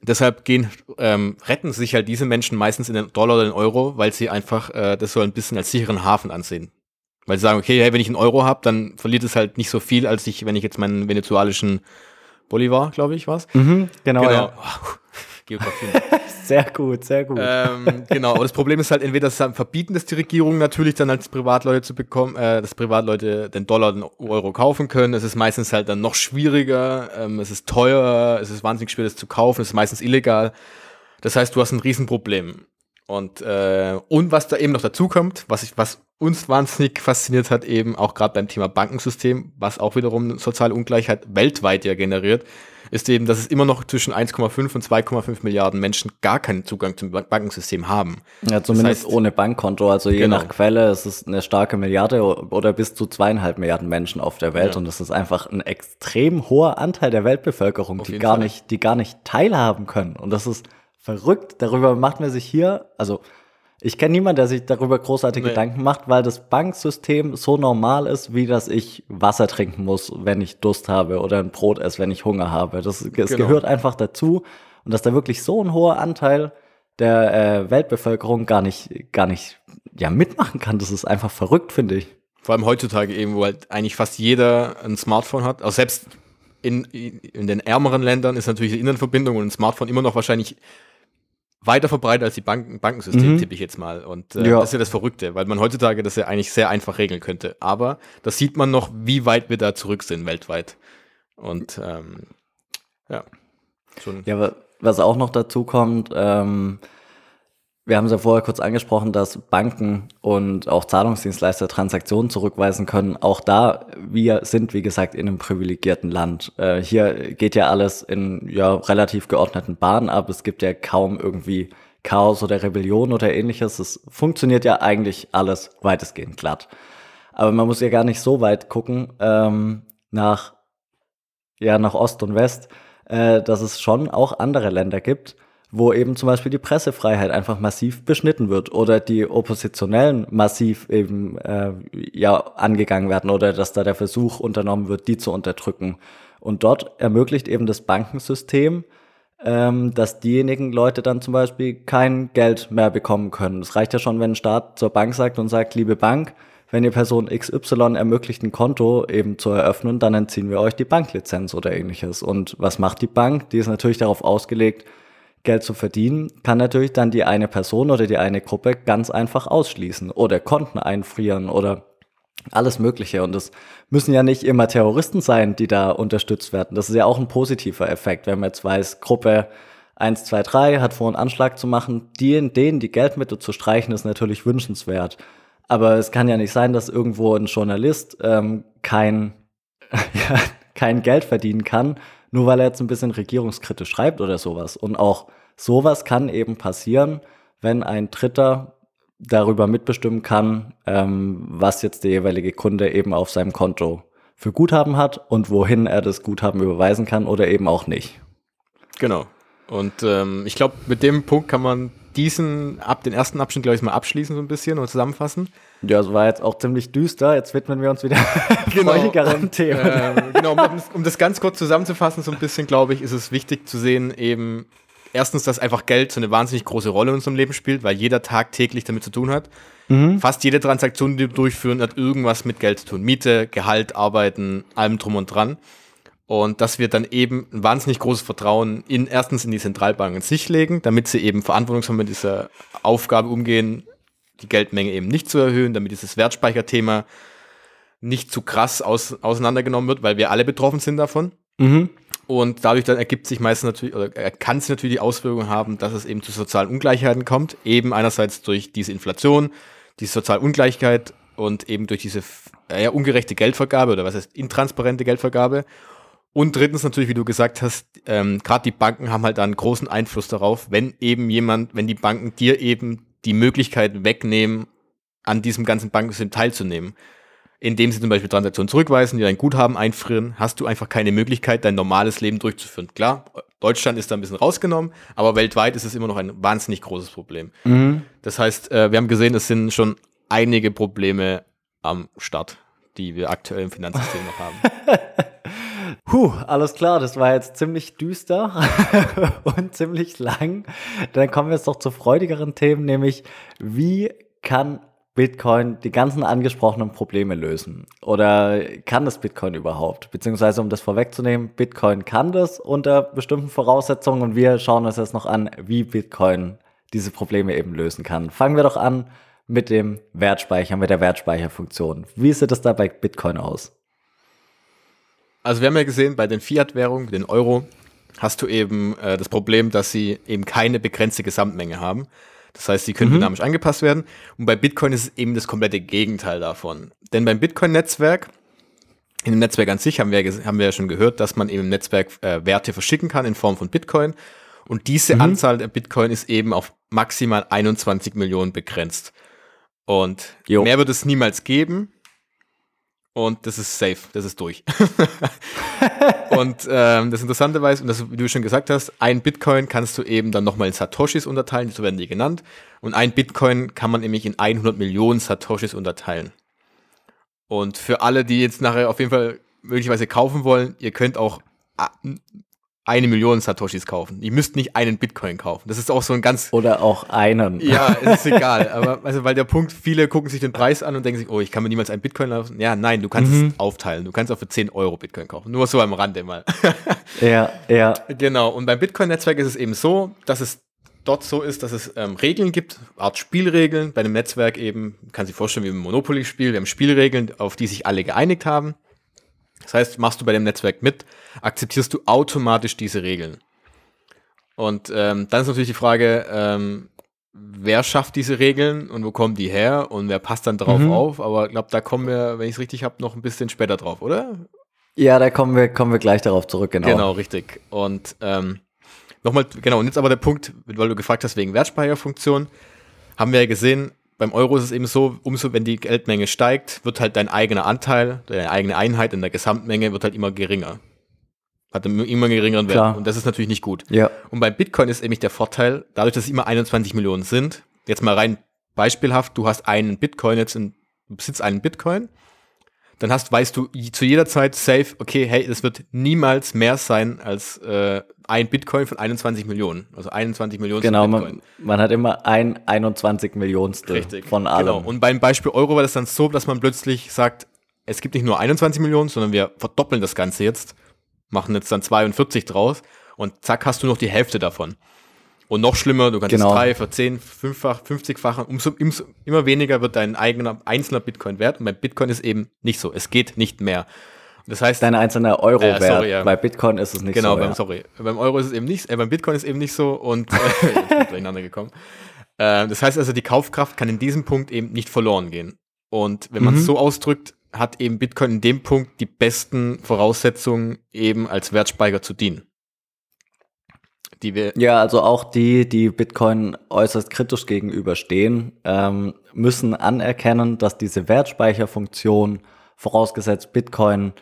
deshalb gehen, ähm, retten sich halt diese Menschen meistens in den Dollar oder den Euro, weil sie einfach äh, das so ein bisschen als sicheren Hafen ansehen. Weil sie sagen, okay, hey, wenn ich einen Euro habe, dann verliert es halt nicht so viel, als ich, wenn ich jetzt meinen venezuelischen Bolivar, glaube ich, was. Mhm, genau. genau. Ja. Geografie. *laughs* sehr gut, sehr gut. Ähm, genau, aber das Problem ist halt entweder das verbieten das die Regierung natürlich dann als Privatleute zu bekommen, äh, dass Privatleute den Dollar, den Euro kaufen können. Es ist meistens halt dann noch schwieriger, ähm, es ist teuer, es ist wahnsinnig schwer, das zu kaufen, es ist meistens illegal. Das heißt, du hast ein Riesenproblem. Und, äh, und was da eben noch dazu kommt, was, ich, was uns wahnsinnig fasziniert hat, eben auch gerade beim Thema Bankensystem, was auch wiederum soziale Ungleichheit weltweit ja generiert, ist eben, dass es immer noch zwischen 1,5 und 2,5 Milliarden Menschen gar keinen Zugang zum Bankensystem haben. Ja, zumindest das heißt, ohne Bankkonto. Also je genau. nach Quelle ist es eine starke Milliarde oder bis zu zweieinhalb Milliarden Menschen auf der Welt. Ja. Und das ist einfach ein extrem hoher Anteil der Weltbevölkerung, die gar nicht, die gar nicht teilhaben können. Und das ist verrückt. Darüber macht man sich hier, also ich kenne niemanden, der sich darüber großartige nee. Gedanken macht, weil das Banksystem so normal ist, wie dass ich Wasser trinken muss, wenn ich Durst habe oder ein Brot esse, wenn ich Hunger habe. Das, das genau. gehört einfach dazu. Und dass da wirklich so ein hoher Anteil der äh, Weltbevölkerung gar nicht, gar nicht ja, mitmachen kann, das ist einfach verrückt, finde ich. Vor allem heutzutage eben, wo halt eigentlich fast jeder ein Smartphone hat. Also selbst in, in den ärmeren Ländern ist natürlich die Internetverbindung und ein Smartphone immer noch wahrscheinlich weiter verbreitet als die Banken, Bankensystem, mhm. tippe ich jetzt mal. Und äh, ja. das ist ja das Verrückte, weil man heutzutage das ja eigentlich sehr einfach regeln könnte. Aber das sieht man noch, wie weit wir da zurück sind weltweit. Und ähm, ja. Schon. Ja, was auch noch dazu kommt, ähm, wir haben es ja vorher kurz angesprochen, dass Banken und auch Zahlungsdienstleister Transaktionen zurückweisen können. Auch da, wir sind, wie gesagt, in einem privilegierten Land. Äh, hier geht ja alles in ja, relativ geordneten Bahnen ab. Es gibt ja kaum irgendwie Chaos oder Rebellion oder ähnliches. Es funktioniert ja eigentlich alles weitestgehend glatt. Aber man muss ja gar nicht so weit gucken ähm, nach, ja, nach Ost und West, äh, dass es schon auch andere Länder gibt, wo eben zum Beispiel die Pressefreiheit einfach massiv beschnitten wird oder die Oppositionellen massiv eben äh, ja angegangen werden oder dass da der Versuch unternommen wird, die zu unterdrücken. Und dort ermöglicht eben das Bankensystem, ähm, dass diejenigen Leute dann zum Beispiel kein Geld mehr bekommen können. Es reicht ja schon, wenn ein Staat zur Bank sagt und sagt, liebe Bank, wenn ihr Person XY ermöglicht, ein Konto eben zu eröffnen, dann entziehen wir euch die Banklizenz oder ähnliches. Und was macht die Bank? Die ist natürlich darauf ausgelegt, Geld zu verdienen, kann natürlich dann die eine Person oder die eine Gruppe ganz einfach ausschließen oder Konten einfrieren oder alles Mögliche. Und es müssen ja nicht immer Terroristen sein, die da unterstützt werden. Das ist ja auch ein positiver Effekt, wenn man jetzt weiß, Gruppe 1, 2, 3 hat vor, einen Anschlag zu machen. Die denen die Geldmittel zu streichen, ist natürlich wünschenswert. Aber es kann ja nicht sein, dass irgendwo ein Journalist ähm, kein, *laughs* kein Geld verdienen kann, nur weil er jetzt ein bisschen regierungskritisch schreibt oder sowas. Und auch sowas kann eben passieren, wenn ein Dritter darüber mitbestimmen kann, ähm, was jetzt der jeweilige Kunde eben auf seinem Konto für Guthaben hat und wohin er das Guthaben überweisen kann oder eben auch nicht. Genau. Und ähm, ich glaube, mit dem Punkt kann man diesen ab den ersten Abschnitt, glaube ich, mal abschließen so ein bisschen und zusammenfassen. Ja, es war jetzt auch ziemlich düster. Jetzt widmen wir uns wieder *laughs* genau, und, Themen. Äh, genau, um, um, das ganz kurz zusammenzufassen, so ein bisschen, glaube ich, ist es wichtig zu sehen, eben erstens, dass einfach Geld so eine wahnsinnig große Rolle in unserem Leben spielt, weil jeder Tag täglich damit zu tun hat. Mhm. Fast jede Transaktion, die wir durchführen, hat irgendwas mit Geld zu tun. Miete, Gehalt, Arbeiten, allem drum und dran. Und dass wir dann eben ein wahnsinnig großes Vertrauen in erstens in die Zentralbank in sich legen, damit sie eben verantwortungsvoll mit dieser Aufgabe umgehen, die Geldmenge eben nicht zu erhöhen, damit dieses Wertspeicherthema nicht zu krass aus, auseinandergenommen wird, weil wir alle betroffen sind davon. Mhm. Und dadurch dann ergibt sich meistens natürlich, oder kann es natürlich die Auswirkungen haben, dass es eben zu sozialen Ungleichheiten kommt. Eben einerseits durch diese Inflation, die soziale Ungleichheit und eben durch diese ja, ungerechte Geldvergabe oder was heißt intransparente Geldvergabe und drittens natürlich, wie du gesagt hast, ähm, gerade die Banken haben halt einen großen Einfluss darauf, wenn eben jemand, wenn die Banken dir eben die Möglichkeit wegnehmen, an diesem ganzen Bankensystem teilzunehmen. Indem sie zum Beispiel Transaktionen zurückweisen, die dein Guthaben einfrieren, hast du einfach keine Möglichkeit, dein normales Leben durchzuführen. Klar, Deutschland ist da ein bisschen rausgenommen, aber weltweit ist es immer noch ein wahnsinnig großes Problem. Mhm. Das heißt, äh, wir haben gesehen, es sind schon einige Probleme am Start, die wir aktuell im Finanzsystem noch haben. *laughs* Puh, alles klar, das war jetzt ziemlich düster *laughs* und ziemlich lang. Dann kommen wir jetzt doch zu freudigeren Themen, nämlich wie kann Bitcoin die ganzen angesprochenen Probleme lösen? Oder kann das Bitcoin überhaupt? Beziehungsweise, um das vorwegzunehmen, Bitcoin kann das unter bestimmten Voraussetzungen und wir schauen uns jetzt noch an, wie Bitcoin diese Probleme eben lösen kann. Fangen wir doch an mit dem Wertspeicher, mit der Wertspeicherfunktion. Wie sieht es da bei Bitcoin aus? Also wir haben ja gesehen, bei den Fiat-Währungen, den Euro, hast du eben äh, das Problem, dass sie eben keine begrenzte Gesamtmenge haben. Das heißt, sie können mhm. dynamisch angepasst werden. Und bei Bitcoin ist es eben das komplette Gegenteil davon. Denn beim Bitcoin-Netzwerk, in dem Netzwerk an sich haben wir, haben wir ja schon gehört, dass man eben im Netzwerk äh, Werte verschicken kann in Form von Bitcoin. Und diese mhm. Anzahl der Bitcoin ist eben auf maximal 21 Millionen begrenzt. Und jo. mehr wird es niemals geben. Und das ist safe, das ist durch. *laughs* und ähm, das Interessante war, und das, wie du schon gesagt hast, ein Bitcoin kannst du eben dann nochmal in Satoshis unterteilen, so werden die genannt. Und ein Bitcoin kann man nämlich in 100 Millionen Satoshis unterteilen. Und für alle, die jetzt nachher auf jeden Fall möglicherweise kaufen wollen, ihr könnt auch eine Million Satoshis kaufen. Ihr müsst nicht einen Bitcoin kaufen. Das ist auch so ein ganz. Oder auch einen. Ja, *laughs* ist egal. Aber also, weil der Punkt, viele gucken sich den Preis an und denken sich, oh, ich kann mir niemals einen Bitcoin kaufen. Ja, nein, du kannst mhm. es aufteilen. Du kannst auch für 10 Euro Bitcoin kaufen. Nur so am Rande mal. ja, ja. Genau. Und beim Bitcoin-Netzwerk ist es eben so, dass es dort so ist, dass es ähm, Regeln gibt, Art Spielregeln. Bei einem Netzwerk eben, kann sich vorstellen wie ein Monopoly-Spiel. Wir haben Spielregeln, auf die sich alle geeinigt haben. Das heißt, machst du bei dem Netzwerk mit, akzeptierst du automatisch diese Regeln. Und ähm, dann ist natürlich die Frage, ähm, wer schafft diese Regeln und wo kommen die her und wer passt dann drauf mhm. auf. Aber ich glaube, da kommen wir, wenn ich es richtig habe, noch ein bisschen später drauf, oder? Ja, da kommen wir, kommen wir gleich darauf zurück, genau. Genau, richtig. Und ähm, nochmal, genau, und jetzt aber der Punkt, weil du gefragt hast wegen Wertspeicherfunktion, haben wir ja gesehen, beim Euro ist es eben so, umso wenn die Geldmenge steigt, wird halt dein eigener Anteil, deine eigene Einheit in der Gesamtmenge wird halt immer geringer. Hat einen immer geringeren Wert. Klar. Und das ist natürlich nicht gut. Ja. Und beim Bitcoin ist nämlich der Vorteil, dadurch, dass es immer 21 Millionen sind, jetzt mal rein beispielhaft, du hast einen Bitcoin jetzt in, du besitzt einen Bitcoin, dann hast, weißt du zu jeder Zeit safe, okay, hey, es wird niemals mehr sein als äh, ein Bitcoin von 21 Millionen. Also 21 Millionen genau, Bitcoin. Man, man hat immer ein 21 Millionstel Richtig, von allem. Genau. Und beim Beispiel Euro war das dann so, dass man plötzlich sagt, es gibt nicht nur 21 Millionen, sondern wir verdoppeln das Ganze jetzt, machen jetzt dann 42 draus und zack, hast du noch die Hälfte davon. Und noch schlimmer, du kannst genau. es drei, verzehn, fünffach, fünfzigfachen, umso, umso immer weniger wird dein eigener einzelner Bitcoin wert. Und bei Bitcoin ist eben nicht so. Es geht nicht mehr. Das heißt, dein einzelner Euro äh, wert. Ja. Bei Bitcoin ist es nicht genau, so. Genau, ja. sorry. Beim Euro ist es eben nicht, äh, beim Bitcoin ist es eben nicht so und äh, *laughs* durcheinander gekommen. Äh, das heißt also, die Kaufkraft kann in diesem Punkt eben nicht verloren gehen. Und wenn man es mhm. so ausdrückt, hat eben Bitcoin in dem Punkt die besten Voraussetzungen, eben als Wertspeicher zu dienen die wir. Ja, also auch die, die Bitcoin äußerst kritisch gegenüberstehen, ähm, müssen anerkennen, dass diese Wertspeicherfunktion, vorausgesetzt Bitcoin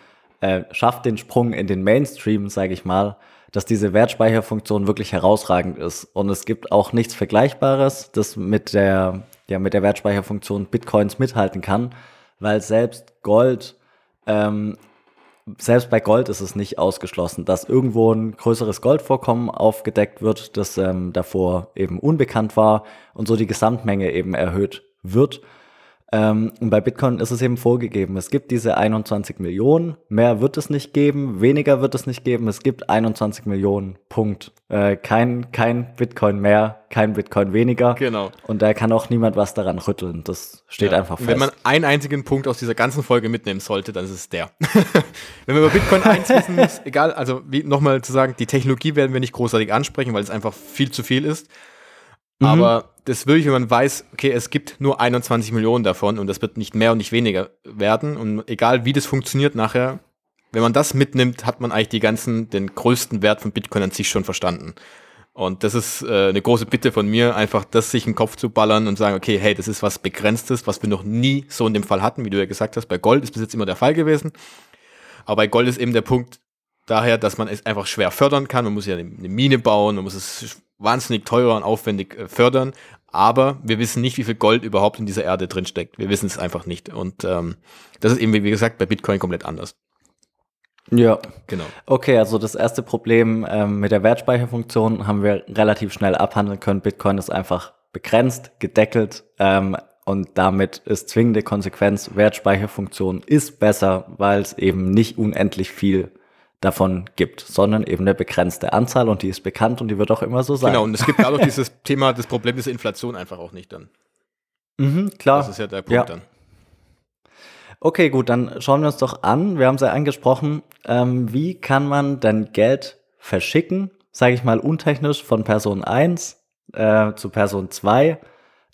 äh, schafft den Sprung in den Mainstream, sage ich mal, dass diese Wertspeicherfunktion wirklich herausragend ist. Und es gibt auch nichts Vergleichbares, das mit der, ja, mit der Wertspeicherfunktion Bitcoins mithalten kann, weil selbst Gold ähm, selbst bei Gold ist es nicht ausgeschlossen, dass irgendwo ein größeres Goldvorkommen aufgedeckt wird, das ähm, davor eben unbekannt war und so die Gesamtmenge eben erhöht wird. Ähm, und bei Bitcoin ist es eben vorgegeben. Es gibt diese 21 Millionen. Mehr wird es nicht geben. Weniger wird es nicht geben. Es gibt 21 Millionen. Punkt. Äh, kein, kein Bitcoin mehr, kein Bitcoin weniger. Genau. Und da kann auch niemand was daran rütteln. Das steht ja. einfach fest. Wenn man einen einzigen Punkt aus dieser ganzen Folge mitnehmen sollte, dann ist es der. *laughs* Wenn wir über Bitcoin eins wissen muss, egal, also wie nochmal zu sagen, die Technologie werden wir nicht großartig ansprechen, weil es einfach viel zu viel ist. Mhm. Aber das wirklich, wenn man weiß, okay, es gibt nur 21 Millionen davon und das wird nicht mehr und nicht weniger werden. Und egal wie das funktioniert nachher, wenn man das mitnimmt, hat man eigentlich die ganzen, den größten Wert von Bitcoin an sich schon verstanden. Und das ist äh, eine große Bitte von mir, einfach das sich in den Kopf zu ballern und sagen, okay, hey, das ist was Begrenztes, was wir noch nie so in dem Fall hatten, wie du ja gesagt hast. Bei Gold ist bis jetzt immer der Fall gewesen. Aber bei Gold ist eben der Punkt daher, dass man es einfach schwer fördern kann. Man muss ja eine Mine bauen, man muss es wahnsinnig teuer und aufwendig äh, fördern. Aber wir wissen nicht, wie viel Gold überhaupt in dieser Erde drin steckt. Wir wissen es einfach nicht. Und ähm, das ist eben, wie gesagt, bei Bitcoin komplett anders. Ja, genau. Okay, also das erste Problem ähm, mit der Wertspeicherfunktion haben wir relativ schnell abhandeln können. Bitcoin ist einfach begrenzt, gedeckelt ähm, und damit ist zwingende Konsequenz, Wertspeicherfunktion ist besser, weil es eben nicht unendlich viel davon gibt, sondern eben eine begrenzte Anzahl und die ist bekannt und die wird auch immer so sein. Genau, und es gibt dadurch *laughs* dieses Thema, das Problem dieser Inflation einfach auch nicht dann. Mhm, klar. Das ist ja der Punkt ja. dann. Okay, gut, dann schauen wir uns doch an. Wir haben es ja angesprochen. Ähm, wie kann man denn Geld verschicken, sage ich mal untechnisch, von Person 1 äh, zu Person 2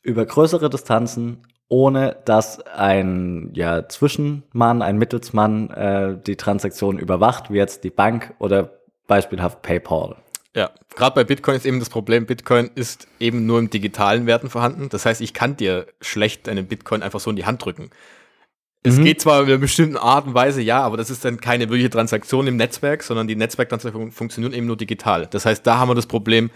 über größere Distanzen, ohne dass ein ja, Zwischenmann, ein Mittelsmann äh, die Transaktion überwacht, wie jetzt die Bank oder beispielhaft PayPal. Ja, gerade bei Bitcoin ist eben das Problem, Bitcoin ist eben nur im digitalen Werten vorhanden. Das heißt, ich kann dir schlecht einen Bitcoin einfach so in die Hand drücken. Es mhm. geht zwar in einer bestimmten Art und Weise, ja, aber das ist dann keine wirkliche Transaktion im Netzwerk, sondern die Netzwerktransaktionen funktionieren eben nur digital. Das heißt, da haben wir das Problem,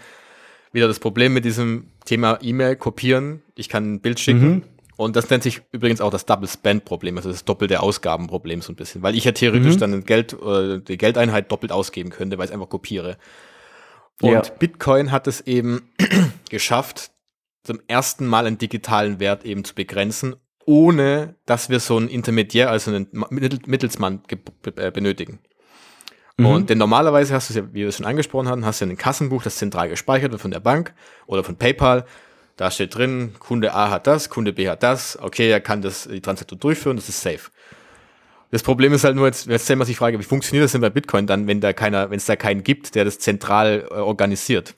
wieder das Problem mit diesem Thema E-Mail kopieren. Ich kann ein Bild schicken. Mhm. Und das nennt sich übrigens auch das Double Spend Problem, also das doppelte Ausgabenproblem so ein bisschen, weil ich ja theoretisch mhm. dann Geld, äh, die Geldeinheit doppelt ausgeben könnte, weil ich es einfach kopiere. Und ja. Bitcoin hat es eben *clears throat* geschafft, zum ersten Mal einen digitalen Wert eben zu begrenzen, ohne dass wir so einen Intermediär, also einen Mittelsmann äh, benötigen. Mhm. Und denn normalerweise hast du es ja, wie wir es schon angesprochen haben, hast du ja ein Kassenbuch, das zentral gespeichert wird von der Bank oder von PayPal. Da steht drin, Kunde A hat das, Kunde B hat das. Okay, er kann das, die Transaktion durchführen, das ist safe. Das Problem ist halt nur jetzt, jetzt stellen wir sich die Frage, wie funktioniert das denn bei Bitcoin dann, wenn da keiner, wenn es da keinen gibt, der das zentral äh, organisiert?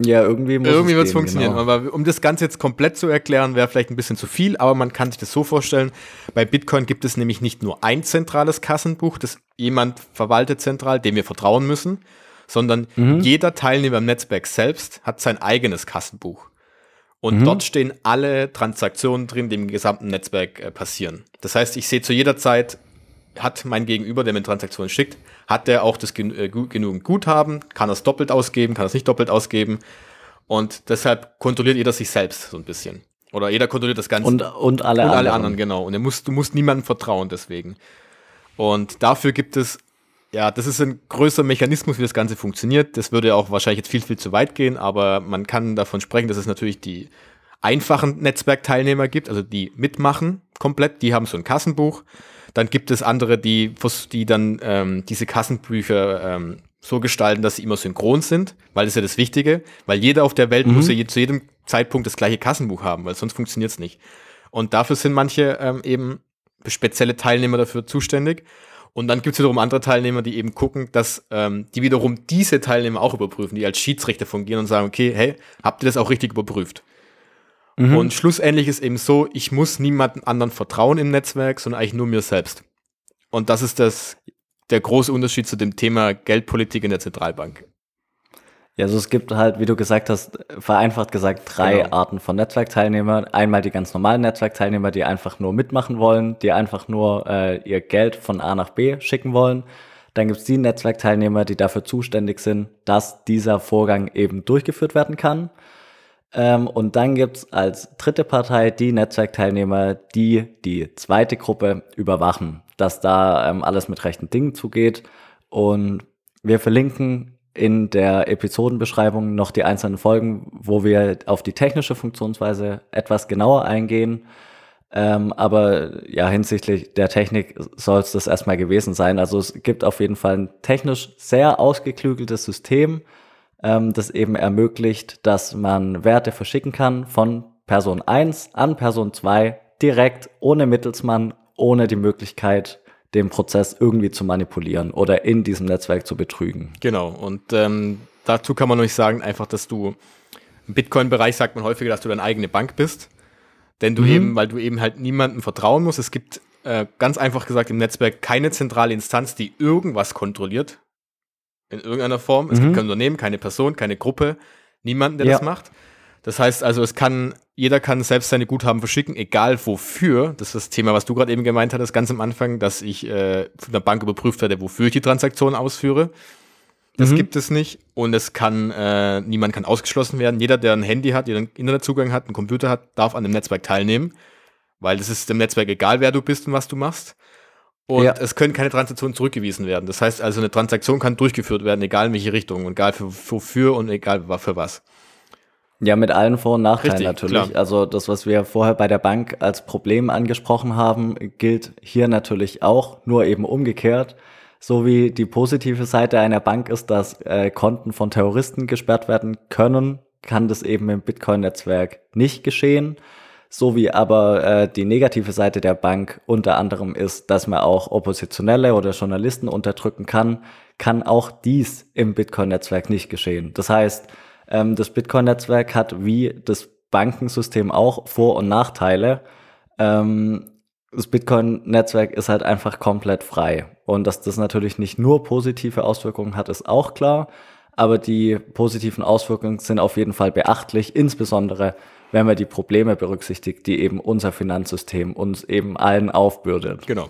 Ja, irgendwie muss irgendwie wird es funktionieren. Genau. Aber um das Ganze jetzt komplett zu erklären, wäre vielleicht ein bisschen zu viel, aber man kann sich das so vorstellen. Bei Bitcoin gibt es nämlich nicht nur ein zentrales Kassenbuch, das jemand verwaltet zentral, dem wir vertrauen müssen, sondern mhm. jeder Teilnehmer im Netzwerk selbst hat sein eigenes Kassenbuch. Und mhm. dort stehen alle Transaktionen drin, die im gesamten Netzwerk äh, passieren. Das heißt, ich sehe zu jeder Zeit, hat mein Gegenüber, der mir Transaktionen schickt, hat der auch das gen äh, genügend Guthaben, kann es doppelt ausgeben, kann es nicht doppelt ausgeben. Und deshalb kontrolliert jeder sich selbst so ein bisschen. Oder jeder kontrolliert das Ganze. Und, und alle, und alle anderen. anderen. genau. Und er muss, du musst niemandem vertrauen deswegen. Und dafür gibt es, ja, das ist ein größerer Mechanismus, wie das Ganze funktioniert. Das würde auch wahrscheinlich jetzt viel, viel zu weit gehen, aber man kann davon sprechen, dass es natürlich die einfachen Netzwerkteilnehmer gibt, also die mitmachen komplett, die haben so ein Kassenbuch dann gibt es andere, die, die dann ähm, diese Kassenbücher ähm, so gestalten, dass sie immer synchron sind, weil das ist ja das Wichtige, weil jeder auf der Welt mhm. muss ja zu jedem Zeitpunkt das gleiche Kassenbuch haben, weil sonst funktioniert es nicht. Und dafür sind manche ähm, eben spezielle Teilnehmer dafür zuständig. Und dann gibt es wiederum andere Teilnehmer, die eben gucken, dass ähm, die wiederum diese Teilnehmer auch überprüfen, die als Schiedsrichter fungieren und sagen, okay, hey, habt ihr das auch richtig überprüft? Mhm. Und schlussendlich ist eben so, ich muss niemandem anderen vertrauen im Netzwerk, sondern eigentlich nur mir selbst. Und das ist das, der große Unterschied zu dem Thema Geldpolitik in der Zentralbank. Ja, also es gibt halt, wie du gesagt hast, vereinfacht gesagt, drei genau. Arten von Netzwerkteilnehmern. Einmal die ganz normalen Netzwerkteilnehmer, die einfach nur mitmachen wollen, die einfach nur äh, ihr Geld von A nach B schicken wollen. Dann gibt es die Netzwerkteilnehmer, die dafür zuständig sind, dass dieser Vorgang eben durchgeführt werden kann. Ähm, und dann gibt's als dritte Partei die Netzwerkteilnehmer, die die zweite Gruppe überwachen, dass da ähm, alles mit rechten Dingen zugeht. Und wir verlinken in der Episodenbeschreibung noch die einzelnen Folgen, wo wir auf die technische Funktionsweise etwas genauer eingehen. Ähm, aber ja, hinsichtlich der Technik soll es das erstmal gewesen sein. Also es gibt auf jeden Fall ein technisch sehr ausgeklügeltes System, ähm, das eben ermöglicht, dass man Werte verschicken kann von Person 1 an Person 2 direkt ohne Mittelsmann, ohne die Möglichkeit, den Prozess irgendwie zu manipulieren oder in diesem Netzwerk zu betrügen. Genau, und ähm, dazu kann man euch sagen, einfach, dass du im Bitcoin-Bereich sagt man häufiger, dass du deine eigene Bank bist. Denn du mhm. eben, weil du eben halt niemandem vertrauen musst. Es gibt äh, ganz einfach gesagt im Netzwerk keine zentrale Instanz, die irgendwas kontrolliert in irgendeiner Form. Es mhm. gibt kein Unternehmen, keine Person, keine Gruppe, niemanden, der ja. das macht. Das heißt also, es kann, jeder kann selbst seine Guthaben verschicken, egal wofür. Das ist das Thema, was du gerade eben gemeint hattest, ganz am Anfang, dass ich äh, von der Bank überprüft werde, wofür ich die Transaktion ausführe. Das mhm. gibt es nicht und es kann, äh, niemand kann ausgeschlossen werden. Jeder, der ein Handy hat, der einen Internetzugang hat, einen Computer hat, darf an dem Netzwerk teilnehmen, weil es ist dem Netzwerk egal, wer du bist und was du machst. Und ja. es können keine Transaktionen zurückgewiesen werden. Das heißt also, eine Transaktion kann durchgeführt werden, egal in welche Richtung, egal für, wofür und egal für was. Ja, mit allen Vor- und Nachteilen Richtig, natürlich. Klar. Also das, was wir vorher bei der Bank als Problem angesprochen haben, gilt hier natürlich auch, nur eben umgekehrt. So wie die positive Seite einer Bank ist, dass äh, Konten von Terroristen gesperrt werden können, kann das eben im Bitcoin-Netzwerk nicht geschehen. So wie aber äh, die negative Seite der Bank unter anderem ist, dass man auch Oppositionelle oder Journalisten unterdrücken kann, kann auch dies im Bitcoin-Netzwerk nicht geschehen. Das heißt, ähm, das Bitcoin-Netzwerk hat wie das Bankensystem auch Vor- und Nachteile. Ähm, das Bitcoin-Netzwerk ist halt einfach komplett frei. Und dass das natürlich nicht nur positive Auswirkungen hat, ist auch klar. Aber die positiven Auswirkungen sind auf jeden Fall beachtlich, insbesondere wenn man die Probleme berücksichtigt, die eben unser Finanzsystem uns eben allen aufbürdet. Genau.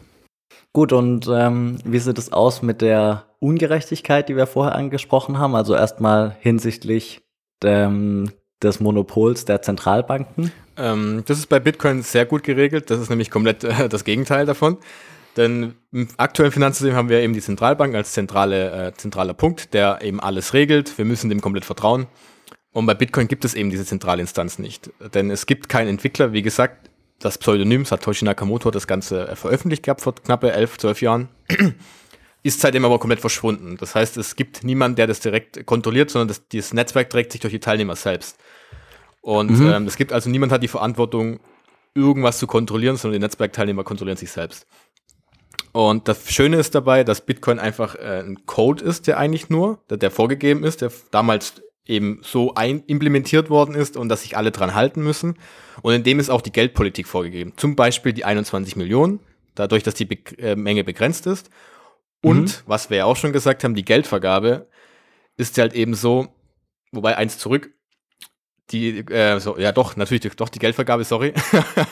Gut, und ähm, wie sieht es aus mit der Ungerechtigkeit, die wir vorher angesprochen haben? Also erstmal hinsichtlich ähm, des Monopols der Zentralbanken? Ähm, das ist bei Bitcoin sehr gut geregelt. Das ist nämlich komplett äh, das Gegenteil davon. Denn im aktuellen Finanzsystem haben wir eben die Zentralbank als zentrale, äh, zentraler Punkt, der eben alles regelt. Wir müssen dem komplett vertrauen. Und bei Bitcoin gibt es eben diese zentrale Instanz nicht. Denn es gibt keinen Entwickler. Wie gesagt, das Pseudonym Satoshi Nakamoto hat das Ganze äh, veröffentlicht gehabt vor knappe elf, zwölf Jahren. Ist seitdem aber komplett verschwunden. Das heißt, es gibt niemanden, der das direkt kontrolliert, sondern das, dieses Netzwerk trägt sich durch die Teilnehmer selbst. Und mhm. ähm, es gibt also niemand hat die Verantwortung, irgendwas zu kontrollieren, sondern die Netzwerkteilnehmer kontrollieren sich selbst. Und das Schöne ist dabei, dass Bitcoin einfach äh, ein Code ist, der eigentlich nur, der, der vorgegeben ist, der damals eben so ein implementiert worden ist und dass sich alle dran halten müssen. Und in dem ist auch die Geldpolitik vorgegeben. Zum Beispiel die 21 Millionen, dadurch, dass die Be äh, Menge begrenzt ist. Und, mhm. was wir ja auch schon gesagt haben, die Geldvergabe ist halt eben so, wobei eins zurück, die, äh, so, ja doch, natürlich doch die Geldvergabe, sorry.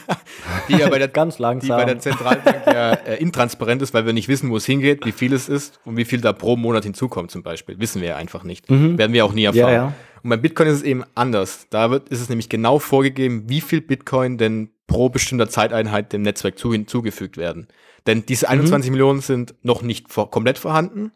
*laughs* die ja bei der, *laughs* Ganz langsam. Die bei der Zentralbank ja *laughs* äh, intransparent ist, weil wir nicht wissen, wo es hingeht, wie viel es ist und wie viel da pro Monat hinzukommt zum Beispiel. Wissen wir ja einfach nicht. Mhm. Werden wir auch nie erfahren. Ja, ja. Und beim Bitcoin ist es eben anders. Da wird, ist es nämlich genau vorgegeben, wie viel Bitcoin denn pro bestimmter Zeiteinheit dem Netzwerk zu, hinzugefügt werden. Denn diese 21 mhm. Millionen sind noch nicht vor, komplett vorhanden,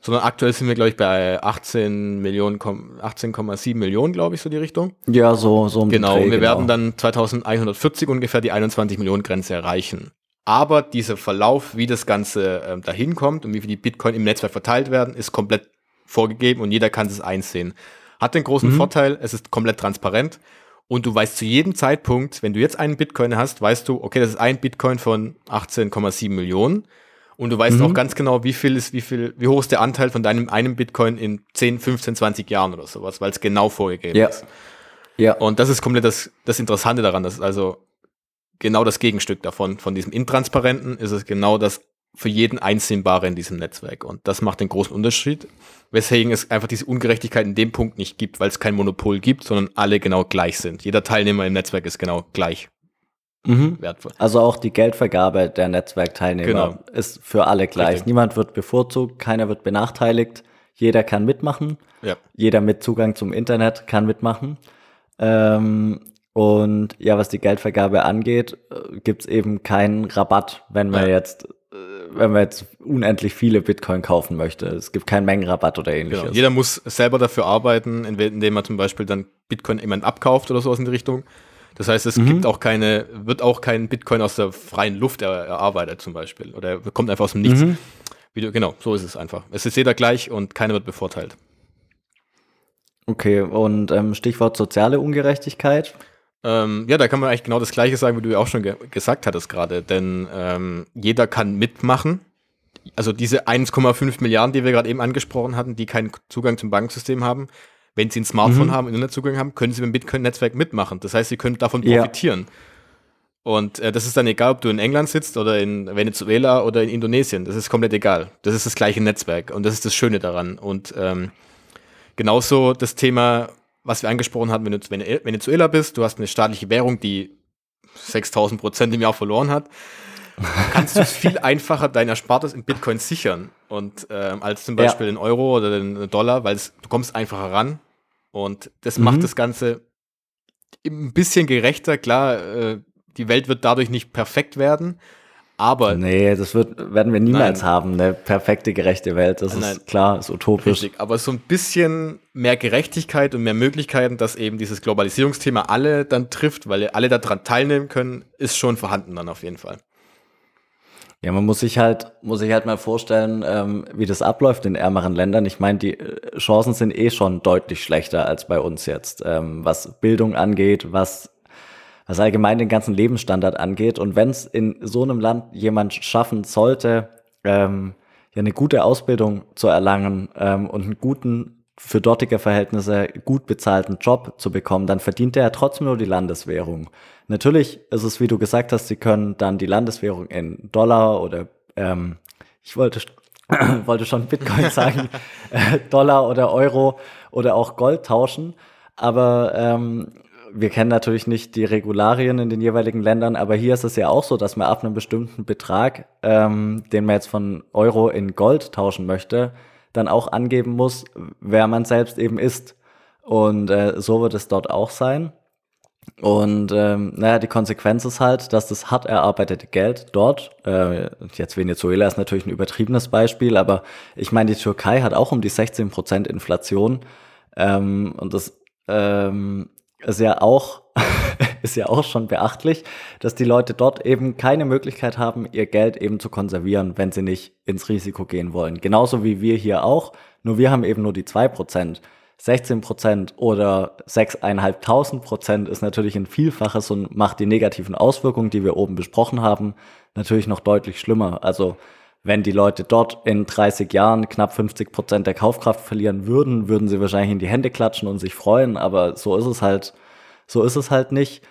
sondern aktuell sind wir, glaube ich, bei 18 Millionen, 18,7 Millionen, glaube ich, so die Richtung. Ja, so, so um Genau, Dreh, und wir genau. werden dann 2140 ungefähr die 21 Millionen Grenze erreichen. Aber dieser Verlauf, wie das Ganze äh, dahin kommt und wie viel die Bitcoin im Netzwerk verteilt werden, ist komplett vorgegeben und jeder kann es einsehen. Hat den großen mhm. Vorteil, es ist komplett transparent und du weißt zu jedem Zeitpunkt, wenn du jetzt einen Bitcoin hast, weißt du, okay, das ist ein Bitcoin von 18,7 Millionen. Und du weißt mhm. auch ganz genau, wie viel ist, wie viel, wie hoch ist der Anteil von deinem einem Bitcoin in 10, 15, 20 Jahren oder sowas, weil es genau vorgegeben ja. ist. Ja. Und das ist komplett das, das Interessante daran. Das ist also genau das Gegenstück davon. Von diesem Intransparenten ist es genau das für jeden Einsehbare in diesem Netzwerk. Und das macht den großen Unterschied, weswegen es einfach diese Ungerechtigkeit in dem Punkt nicht gibt, weil es kein Monopol gibt, sondern alle genau gleich sind. Jeder Teilnehmer im Netzwerk ist genau gleich mhm. wertvoll. Also auch die Geldvergabe der Netzwerkteilnehmer genau. ist für alle gleich. Richtig. Niemand wird bevorzugt, keiner wird benachteiligt. Jeder kann mitmachen. Ja. Jeder mit Zugang zum Internet kann mitmachen. Ähm, und ja, was die Geldvergabe angeht, äh, gibt es eben keinen Rabatt, wenn man ja. jetzt wenn man jetzt unendlich viele Bitcoin kaufen möchte. Es gibt keinen Mengenrabatt oder ähnliches. Genau. Jeder muss selber dafür arbeiten, indem man zum Beispiel dann Bitcoin jemand abkauft oder sowas in die Richtung. Das heißt, es mhm. gibt auch keine, wird auch kein Bitcoin aus der freien Luft erarbeitet zum Beispiel. Oder kommt einfach aus dem Nichts. Mhm. Du, genau, so ist es einfach. Es ist jeder gleich und keiner wird bevorteilt. Okay, und ähm, Stichwort soziale Ungerechtigkeit. Ähm, ja, da kann man eigentlich genau das Gleiche sagen, wie du ja auch schon ge gesagt hattest gerade. Denn ähm, jeder kann mitmachen. Also diese 1,5 Milliarden, die wir gerade eben angesprochen hatten, die keinen Zugang zum Bankensystem haben, wenn sie ein Smartphone mhm. haben, Internetzugang haben, können sie mit dem Bitcoin-Netzwerk mitmachen. Das heißt, sie können davon profitieren. Ja. Und äh, das ist dann egal, ob du in England sitzt oder in Venezuela oder in Indonesien. Das ist komplett egal. Das ist das gleiche Netzwerk und das ist das Schöne daran. Und ähm, genauso das Thema was wir angesprochen hatten, wenn du Venezuela bist, du hast eine staatliche Währung, die 6000 Prozent im Jahr verloren hat, kannst du es viel *laughs* einfacher dein Erspartes in Bitcoin sichern und ähm, als zum Beispiel ja. den Euro oder den Dollar, weil du kommst einfacher ran und das mhm. macht das Ganze ein bisschen gerechter. Klar, äh, die Welt wird dadurch nicht perfekt werden, Aber nee, das wird, werden wir niemals Nein. haben, eine perfekte, gerechte Welt. Das Nein. ist klar, ist utopisch. Richtig, aber so ein bisschen mehr Gerechtigkeit und mehr Möglichkeiten, dass eben dieses Globalisierungsthema alle dann trifft, weil alle daran teilnehmen können, ist schon vorhanden dann auf jeden Fall. Ja, man muss sich halt, muss sich halt mal vorstellen, ähm, wie das abläuft in ärmeren Ländern. Ich meine, die äh, Chancen sind eh schon deutlich schlechter als bei uns jetzt, ähm, was Bildung angeht, was, was allgemein den ganzen Lebensstandard angeht. Und wenn es in so einem Land jemand schaffen sollte, ähm, ja eine gute Ausbildung zu erlangen ähm, und einen guten, für dortige Verhältnisse gut bezahlten Job zu bekommen, dann verdient er ja trotzdem nur die Landeswährung. Natürlich ist es, wie du gesagt hast, sie können dann die Landeswährung in Dollar oder ähm, ich wollte, *clears throat* wollte schon Bitcoin *laughs* sagen, äh, Dollar oder Euro oder auch Gold tauschen. Aber ähm, wir kennen natürlich nicht die Regularien in den jeweiligen Ländern, aber hier ist es ja auch so, dass man ab einem bestimmten Betrag, ähm, den man jetzt von Euro in Gold tauschen möchte, dann auch angeben muss, wer man selbst eben ist. Und äh, so wird es dort auch sein. Und ähm, naja, die Konsequenz ist halt, dass das hart erarbeitete Geld dort, äh, jetzt Venezuela ist natürlich ein übertriebenes Beispiel, aber ich meine, die Türkei hat auch um die 16% Inflation. Ähm, und das ähm, ist ja auch *laughs* ist ja auch schon beachtlich, dass die Leute dort eben keine Möglichkeit haben, ihr Geld eben zu konservieren, wenn sie nicht ins Risiko gehen wollen. Genauso wie wir hier auch, nur wir haben eben nur die 2%. 16% oder 6.500% ist natürlich ein Vielfaches und macht die negativen Auswirkungen, die wir oben besprochen haben, natürlich noch deutlich schlimmer. Also wenn die Leute dort in 30 Jahren knapp 50% der Kaufkraft verlieren würden, würden sie wahrscheinlich in die Hände klatschen und sich freuen, aber so ist es halt, so ist es halt nicht.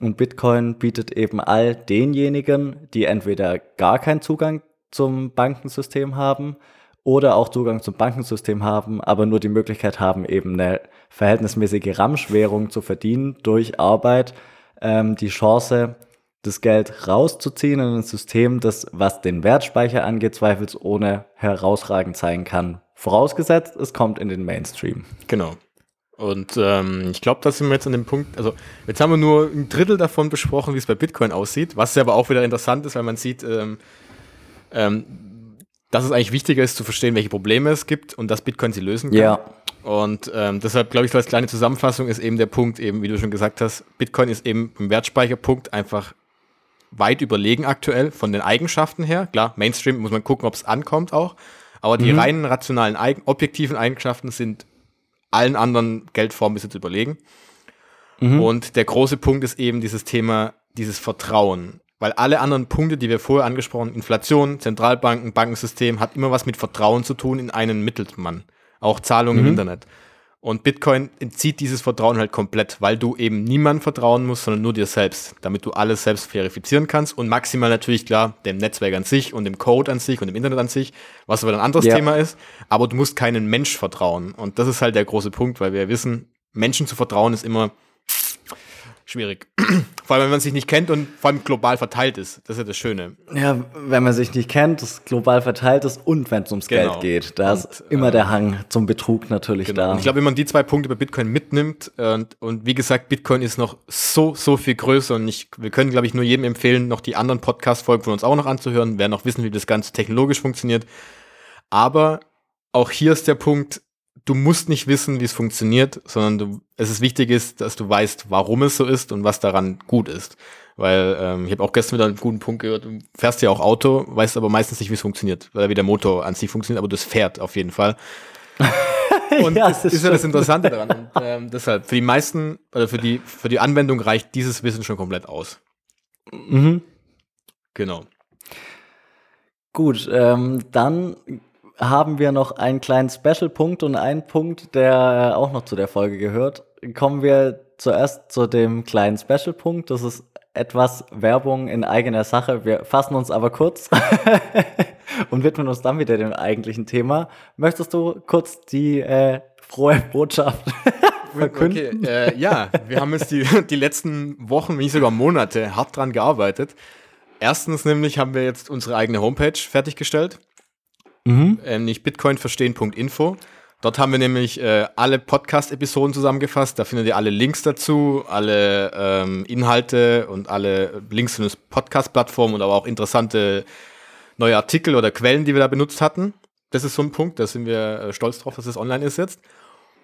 Und Bitcoin bietet eben all denjenigen, die entweder gar keinen Zugang zum Bankensystem haben oder auch Zugang zum Bankensystem haben, aber nur die Möglichkeit haben, eben eine verhältnismäßige Ramschwährung zu verdienen durch Arbeit, ähm, die Chance, das Geld rauszuziehen in ein System, das, was den Wertspeicher angeht, zweifelsohne herausragend sein kann. Vorausgesetzt, es kommt in den Mainstream. Genau. Und ähm, ich glaube, da sind wir jetzt an dem Punkt, also jetzt haben wir nur ein Drittel davon besprochen, wie es bei Bitcoin aussieht, was ja aber auch wieder interessant ist, weil man sieht, ähm, ähm, dass es eigentlich wichtiger ist zu verstehen, welche Probleme es gibt und dass Bitcoin sie lösen kann. Ja. Und ähm, deshalb glaube ich, so als kleine Zusammenfassung ist eben der Punkt, eben wie du schon gesagt hast, Bitcoin ist eben im Wertspeicherpunkt einfach weit überlegen aktuell von den Eigenschaften her. Klar, Mainstream muss man gucken, ob es ankommt auch. Aber die Mhm. reinen rationalen, Eigen objektiven Eigenschaften sind allen anderen Geldformen bis jetzt überlegen. Mhm. Und der große Punkt ist eben dieses Thema, dieses Vertrauen. Weil alle anderen Punkte, die wir vorher angesprochen haben, Inflation, Zentralbanken, Bankensystem, hat immer was mit Vertrauen zu tun in einen Mittelmann. Auch Zahlungen Mhm. im Internet. Und Bitcoin entzieht dieses Vertrauen halt komplett, weil du eben niemandem vertrauen musst, sondern nur dir selbst, damit du alles selbst verifizieren kannst und maximal natürlich klar dem Netzwerk an sich und dem Code an sich und dem Internet an sich, was aber ein anderes Ja. Thema ist. Aber du musst keinen Mensch vertrauen. Und das ist halt der große Punkt, weil wir wissen, Menschen zu vertrauen ist immer schwierig. *clears throat* vor allem, wenn man sich nicht kennt und vor allem global verteilt ist. Das ist ja das Schöne. Ja, wenn man sich nicht kennt, das global verteilt ist und wenn es ums Genau. Geld geht. Da Und, ist immer der Hang zum Betrug natürlich Genau. da. Und ich glaube, wenn man die zwei Punkte bei Bitcoin mitnimmt und, und wie gesagt, Bitcoin ist noch so, so viel größer und ich, wir können, glaube ich, nur jedem empfehlen, noch die anderen Podcast-Folgen von uns auch noch anzuhören, wer noch wissen, wie das Ganze technologisch funktioniert. Aber auch hier ist der Punkt, du musst nicht wissen, wie es funktioniert, sondern du, es ist wichtig ist, dass du weißt, warum es so ist und was daran gut ist. Weil ähm, ich habe auch gestern wieder einen guten Punkt gehört, du fährst ja auch Auto, weißt aber meistens nicht, wie es funktioniert, weil wie der Motor an sich funktioniert, aber das fährt auf jeden Fall. *laughs* Und Ja, das das ist ja das. Interessante daran. Und, ähm, deshalb, für die meisten, oder für die, für die Anwendung reicht dieses Wissen schon komplett aus. Mhm. Genau. Gut, ähm, dann haben wir noch einen kleinen Special-Punkt und einen Punkt, der auch noch zu der Folge gehört. Kommen wir zuerst zu dem kleinen Special-Punkt. Das ist etwas Werbung in eigener Sache. Wir fassen uns aber kurz *laughs* und widmen uns dann wieder dem eigentlichen Thema. Möchtest du kurz die äh, frohe Botschaft *laughs* verkünden? Okay, äh, ja, wir haben jetzt die, die letzten Wochen, wenn nicht sogar Monate, hart dran gearbeitet. Erstens nämlich haben wir jetzt unsere eigene Homepage fertiggestellt, Mhm. ähm, nicht bitcoinverstehen.info, Dort haben wir nämlich äh, alle Podcast-Episoden zusammengefasst. Da findet ihr alle Links dazu, alle ähm, Inhalte und alle Links zu den Podcast-Plattformen und aber auch interessante neue Artikel oder Quellen, die wir da benutzt hatten. Das ist so ein Punkt, da sind wir äh, stolz drauf, dass das online ist jetzt.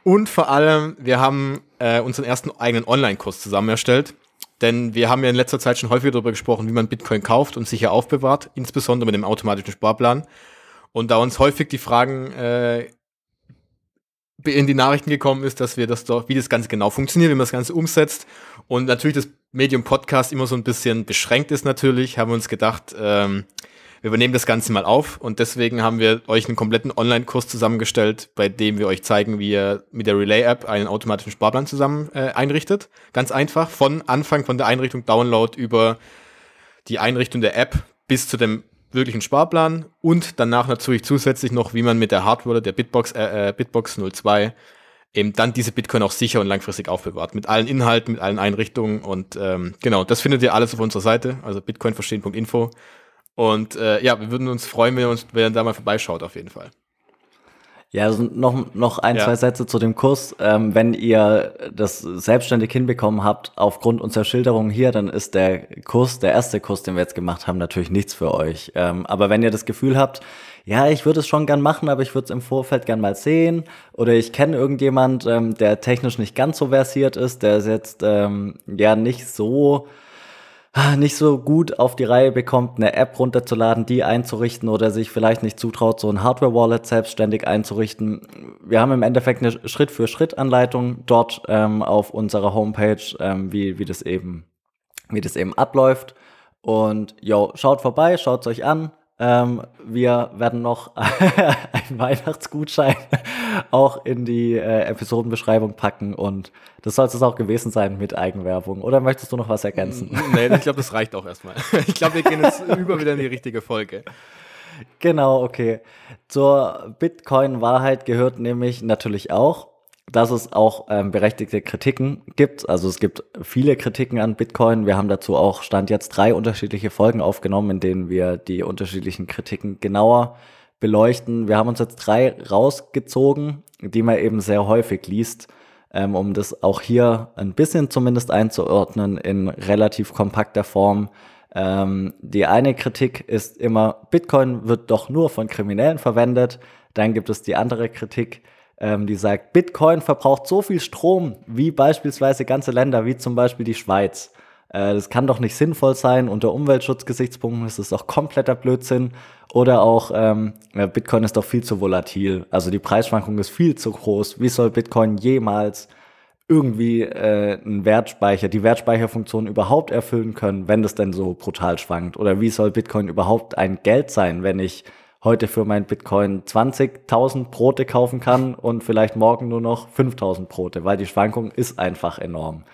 Und vor allem, wir haben äh, unseren ersten eigenen Online-Kurs zusammen erstellt. Denn wir haben ja in letzter Zeit schon häufiger darüber gesprochen, wie man Bitcoin kauft und sicher aufbewahrt, insbesondere mit dem automatischen Sparplan. Und da uns häufig die Fragen äh, in die Nachrichten gekommen ist, dass wir das doch, wie das Ganze genau funktioniert, wie man das Ganze umsetzt. Und natürlich das Medium Podcast immer so ein bisschen beschränkt ist natürlich, haben wir uns gedacht, ähm, wir übernehmen das Ganze mal auf und deswegen haben wir euch einen kompletten Online-Kurs zusammengestellt, bei dem wir euch zeigen, wie ihr mit der Relay-App einen automatischen Sparplan zusammen äh, einrichtet. Ganz einfach, von Anfang von der Einrichtung Download über die Einrichtung der App bis zu dem wirklichen Sparplan und danach natürlich zusätzlich noch, wie man mit der Hardware der Bitbox, äh, äh Bitbox 02 eben dann diese Bitcoin auch sicher und langfristig aufbewahrt. Mit allen Inhalten, mit allen Einrichtungen und ähm, genau, das findet ihr alles auf unserer Seite, also bitcoinverstehen.info. Und äh, ja, wir würden uns freuen, wenn ihr, uns, wenn ihr da mal vorbeischaut, auf jeden Fall. Ja, also noch, noch ein, ja. zwei Sätze zu dem Kurs. Ähm, wenn ihr das selbstständig hinbekommen habt, aufgrund unserer Schilderung hier, dann ist der Kurs, der erste Kurs, den wir jetzt gemacht haben, natürlich nichts für euch. Ähm, aber wenn ihr das Gefühl habt, ja, ich würde es schon gern machen, aber ich würde es im Vorfeld gern mal sehen, oder ich kenne irgendjemand, ähm, der technisch nicht ganz so versiert ist, der ist jetzt ähm, ja nicht so nicht so gut auf die Reihe bekommt, eine App runterzuladen, die einzurichten oder sich vielleicht nicht zutraut, so ein Hardware-Wallet selbstständig einzurichten. Wir haben im Endeffekt eine Schritt-für-Schritt-Anleitung dort ähm, auf unserer Homepage, ähm, wie, wie das eben, wie das eben abläuft. Und yo, schaut vorbei, schaut's euch an. Ähm, wir werden noch *laughs* einen Weihnachtsgutschein auch in die äh, Episodenbeschreibung packen und das soll es auch gewesen sein mit Eigenwerbung. Oder möchtest du noch was ergänzen? Mm, nee, ich glaube, das reicht auch erstmal. *laughs* Ich glaube, wir gehen jetzt *laughs* über wieder in die richtige Folge. Genau, okay. Zur Bitcoin-Wahrheit gehört nämlich natürlich auch, dass es auch ähm, berechtigte Kritiken gibt. Also es gibt viele Kritiken an Bitcoin. Wir haben dazu auch Stand jetzt drei unterschiedliche Folgen aufgenommen, in denen wir die unterschiedlichen Kritiken genauer beleuchten. Wir haben uns jetzt drei rausgezogen, die man eben sehr häufig liest, ähm, um das auch hier ein bisschen zumindest einzuordnen in relativ kompakter Form. Ähm, die eine Kritik ist immer, Bitcoin wird doch nur von Kriminellen verwendet. Dann gibt es die andere Kritik, ähm, die sagt, Bitcoin verbraucht so viel Strom wie beispielsweise ganze Länder, wie zum Beispiel die Schweiz. Äh, das kann doch nicht sinnvoll sein. Unter Umweltschutzgesichtspunkten ist es doch kompletter Blödsinn. Oder auch, ähm, Bitcoin ist doch viel zu volatil. Also die Preisschwankung ist viel zu groß. Wie soll Bitcoin jemals irgendwie äh, einen Wertspeicher, die Wertspeicherfunktion überhaupt erfüllen können, wenn das denn so brutal schwankt? Oder wie soll Bitcoin überhaupt ein Geld sein, wenn ich heute für mein Bitcoin 20.000 Brote kaufen kann und vielleicht morgen nur noch 5.000 Brote, weil die Schwankung ist einfach enorm.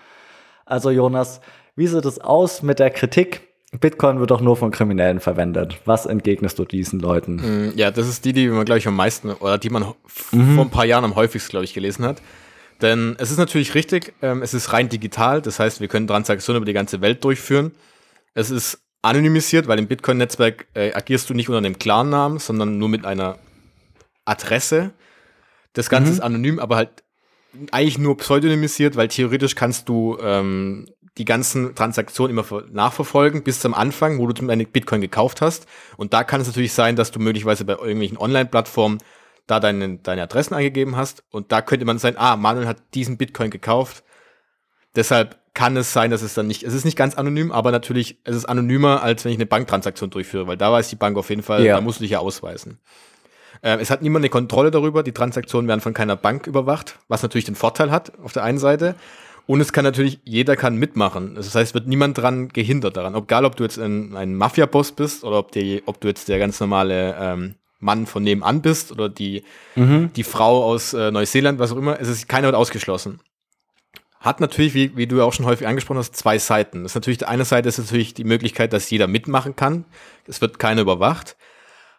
Also Jonas, wie sieht es aus mit der Kritik? Bitcoin wird doch nur von Kriminellen verwendet. Was entgegnest du diesen Leuten? Mm, ja, das ist die, die man, glaube ich, am meisten oder die man mhm. vor ein paar Jahren am häufigsten, glaube ich, gelesen hat. Denn es ist natürlich richtig, ähm, es ist rein digital, das heißt, wir können Transaktionen über die ganze Welt durchführen. Es ist anonymisiert, weil im Bitcoin-Netzwerk äh, agierst du nicht unter einem Klarnamen, sondern nur mit einer Adresse. Das Ganze mhm. ist anonym, aber halt eigentlich nur pseudonymisiert, weil theoretisch kannst du ähm, die ganzen Transaktionen immer nachverfolgen bis zum Anfang, wo du deine Bitcoin gekauft hast. Und da kann es natürlich sein, dass du möglicherweise bei irgendwelchen Online-Plattformen da deine, deine Adressen eingegeben hast. Und da könnte man sein, ah, Manuel hat diesen Bitcoin gekauft. Deshalb kann es sein, dass es dann nicht, es ist nicht ganz anonym, aber natürlich, es ist anonymer, als wenn ich eine Banktransaktion durchführe, weil da weiß die Bank auf jeden Fall, ja. da musst du dich ja ausweisen. Ähm, es hat niemand eine Kontrolle darüber, die Transaktionen werden von keiner Bank überwacht, was natürlich den Vorteil hat auf der einen Seite. Und es kann natürlich, jeder kann mitmachen. Das heißt, es wird niemand dran gehindert daran. Egal, ob du jetzt ein, ein Mafia-Boss bist oder ob, die, ob du jetzt der ganz normale ähm, Mann von nebenan bist oder die, mhm. die Frau aus äh, Neuseeland, was auch immer. Es ist keiner wird ausgeschlossen. Hat natürlich, wie, wie du ja auch schon häufig angesprochen hast, zwei Seiten. Das ist natürlich, die eine Seite ist natürlich die Möglichkeit, dass jeder mitmachen kann. Es wird keiner überwacht.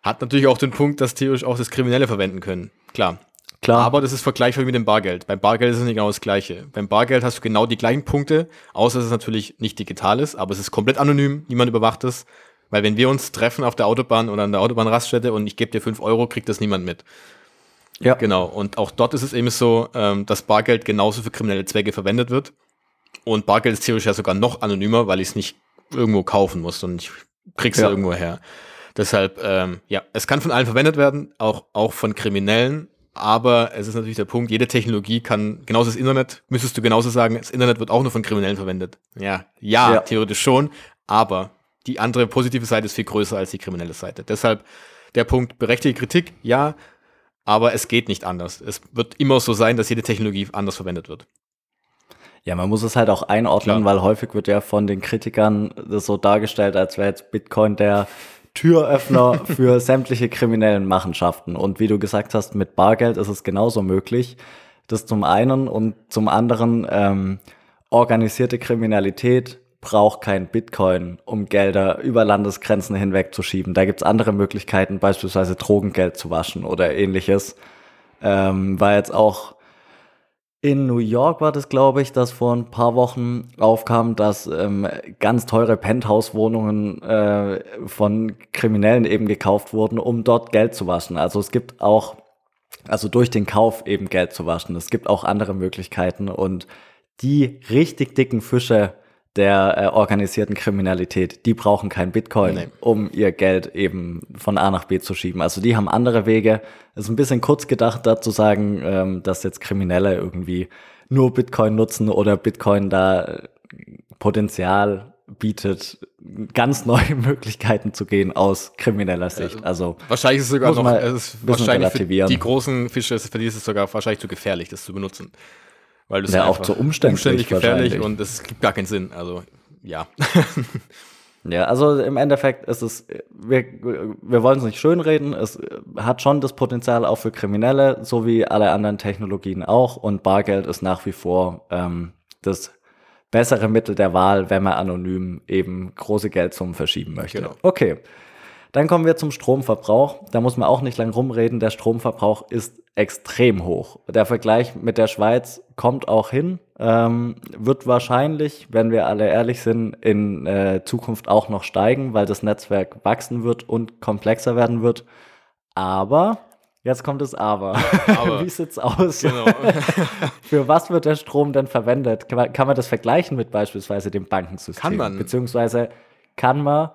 Hat natürlich auch den Punkt, dass theoretisch auch das Kriminelle verwenden können. Klar. Klar. Aber das ist vergleichbar mit dem Bargeld. Beim Bargeld ist es nicht genau das Gleiche. Beim Bargeld hast du genau die gleichen Punkte, außer dass es natürlich nicht digital ist, aber es ist komplett anonym, niemand überwacht es. Weil wenn wir uns treffen auf der Autobahn oder an der Autobahnraststätte und ich gebe dir fünf Euro, kriegt das niemand mit. Ja. Genau. Und auch dort ist es eben so, ähm, dass Bargeld genauso für kriminelle Zwecke verwendet wird. Und Bargeld ist theoretisch ja sogar noch anonymer, weil ich es nicht irgendwo kaufen muss und ich krieg's ja. irgendwo her. Deshalb, ähm, ja, es kann von allen verwendet werden, auch, auch von Kriminellen. Aber es ist natürlich der Punkt, jede Technologie kann, genauso das Internet, müsstest du genauso sagen, das Internet wird auch nur von Kriminellen verwendet. Ja, ja, ja. theoretisch schon, aber die andere positive Seite ist viel größer als die kriminelle Seite. Deshalb der Punkt, berechtigte Kritik, ja, aber es geht nicht anders. Es wird immer so sein, dass jede Technologie anders verwendet wird. Ja, man muss es halt auch einordnen, Klar. weil häufig wird ja von den Kritikern das so dargestellt, als wäre jetzt Bitcoin der Türöffner *laughs* für sämtliche kriminellen Machenschaften. Und wie du gesagt hast, mit Bargeld ist es genauso möglich. Das zum einen und zum anderen ähm, organisierte Kriminalität braucht kein Bitcoin, um Gelder über Landesgrenzen hinweg zu schieben. Da gibt's andere Möglichkeiten, beispielsweise Drogengeld zu waschen oder ähnliches. Ähm, war jetzt auch in New York war das, glaube ich, dass vor ein paar Wochen aufkam, dass ähm, ganz teure Penthouse-Wohnungen äh, von Kriminellen eben gekauft wurden, um dort Geld zu waschen. Also es gibt auch, also durch den Kauf eben Geld zu waschen. Es gibt auch andere Möglichkeiten und die richtig dicken Fische der äh, organisierten Kriminalität, die brauchen kein Bitcoin, nee. um ihr Geld eben von A nach B zu schieben. Also die haben andere Wege. Es ist ein bisschen kurz gedacht, da zu sagen, ähm, dass jetzt Kriminelle irgendwie nur Bitcoin nutzen oder Bitcoin da äh, Potenzial bietet, ganz neue *laughs* Möglichkeiten zu gehen aus krimineller Sicht. Also wahrscheinlich ist es sogar noch, es ist wahrscheinlich für die großen Fische, für die ist es sogar wahrscheinlich zu gefährlich, das zu benutzen. Weil du ja, auch zu umständlich, umständlich gefährlich und es gibt gar keinen Sinn. Also, ja. *laughs* ja, also im Endeffekt ist es, wir, wir wollen es nicht schönreden, es hat schon das Potenzial auch für Kriminelle, so wie alle anderen Technologien auch. Und Bargeld ist nach wie vor ähm, das bessere Mittel der Wahl, wenn man anonym eben große Geldsummen verschieben möchte. Genau. Okay. Dann kommen wir zum Stromverbrauch. Da muss man auch nicht lang rumreden. Der Stromverbrauch ist extrem hoch. Der Vergleich mit der Schweiz kommt auch hin, ähm, wird wahrscheinlich, wenn wir alle ehrlich sind, in äh, Zukunft auch noch steigen, weil das Netzwerk wachsen wird und komplexer werden wird. Aber Jetzt kommt das Aber. *laughs* Aber Wie sieht's aus? Genau. *laughs* Für was wird der Strom denn verwendet? Kann man, kann man, das vergleichen mit beispielsweise dem Bankensystem? Kann man. Beziehungsweise kann man,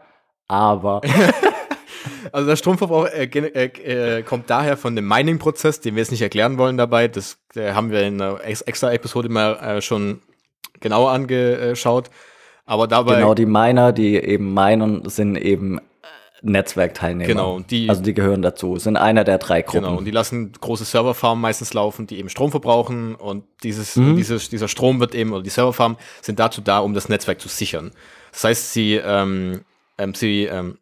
aber. *laughs* Also der Stromverbrauch äh, äh, äh, kommt daher von dem Mining-Prozess, den wir jetzt nicht erklären wollen dabei. Das äh, haben wir in einer extra Episode mal äh, schon genauer angeschaut. Aber dabei. Genau, die Miner, die eben minen, sind eben Netzwerkteilnehmer. Genau, die, also die gehören dazu, sind einer der drei Gruppen. Genau, und die lassen große Serverfarmen meistens laufen, die eben Strom verbrauchen und dieses, mhm. dieses, dieser Strom wird eben, oder die Serverfarmen sind dazu da, um das Netzwerk zu sichern. Das heißt, sie, ähm, ähm, sie ähm,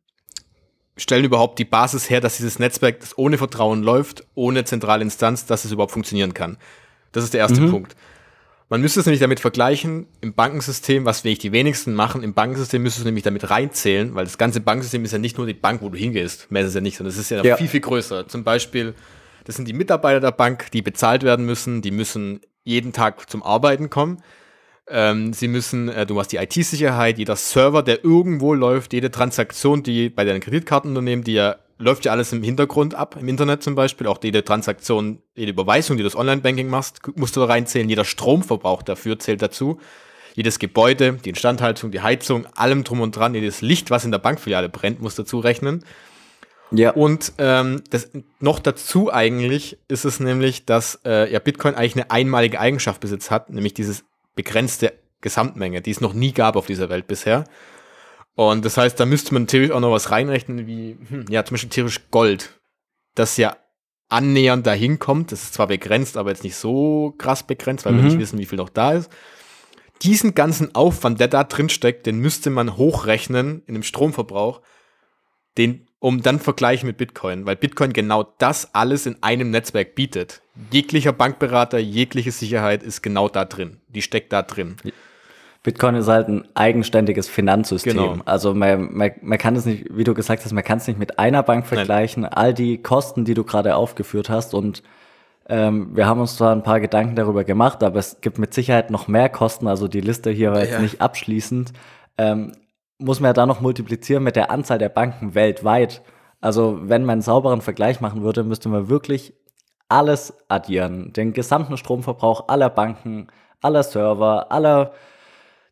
stellen überhaupt die Basis her, dass dieses Netzwerk, das ohne Vertrauen läuft, ohne zentrale Instanz, dass es überhaupt funktionieren kann. Das ist der erste mhm. Punkt. Man müsste es nämlich damit vergleichen, im Bankensystem, was wenig die wenigsten machen, im Bankensystem müsstest du nämlich damit reinzählen, weil das ganze Bankensystem ist ja nicht nur die Bank, wo du hingehst, mehr ist es ja nicht, sondern es ist ja, ja, viel, viel größer. Zum Beispiel, das sind die Mitarbeiter der Bank, die bezahlt werden müssen, die müssen jeden Tag zum Arbeiten kommen. Ähm, sie müssen, äh, du hast die IT-Sicherheit, jeder Server, der irgendwo läuft, jede Transaktion, die bei deinen Kreditkartenunternehmen, die ja läuft ja alles im Hintergrund ab, im Internet zum Beispiel. Auch jede Transaktion, jede Überweisung, die du das Online-Banking machst, musst du da reinzählen. Jeder Stromverbrauch dafür zählt dazu. Jedes Gebäude, die Instandhaltung, die Heizung, allem drum und dran, jedes Licht, was in der Bankfiliale brennt, musst du dazu rechnen. Ja. Und ähm, das, noch dazu eigentlich ist es nämlich, dass äh, ja Bitcoin eigentlich eine einmalige Eigenschaft besitzt hat, nämlich dieses begrenzte Gesamtmenge, die es noch nie gab auf dieser Welt bisher. Und das heißt, da müsste man theoretisch auch noch was reinrechnen, wie, hm, ja, zum Beispiel theoretisch Gold, das ja annähernd dahin kommt. Das ist zwar begrenzt, aber jetzt nicht so krass begrenzt, weil mhm. wir nicht wissen, wie viel noch da ist. Diesen ganzen Aufwand, der da drin steckt, den müsste man hochrechnen in dem Stromverbrauch, den um dann vergleichen mit Bitcoin, weil Bitcoin genau das alles in einem Netzwerk bietet. Jeglicher Bankberater, jegliche Sicherheit ist genau da drin. Die steckt da drin. Bitcoin ist halt ein eigenständiges Finanzsystem. Genau. Also man, man, man kann es nicht, wie du gesagt hast, man kann es nicht mit einer Bank vergleichen. Nein. All die Kosten, die du gerade aufgeführt hast und ähm, wir haben uns zwar ein paar Gedanken darüber gemacht, aber es gibt mit Sicherheit noch mehr Kosten. Also die Liste hier war jetzt ja. nicht abschließend. Ähm, muss man ja da noch multiplizieren mit der Anzahl der Banken weltweit. Also wenn man einen sauberen Vergleich machen würde, müsste man wirklich alles addieren, den gesamten Stromverbrauch aller Banken, aller Server, aller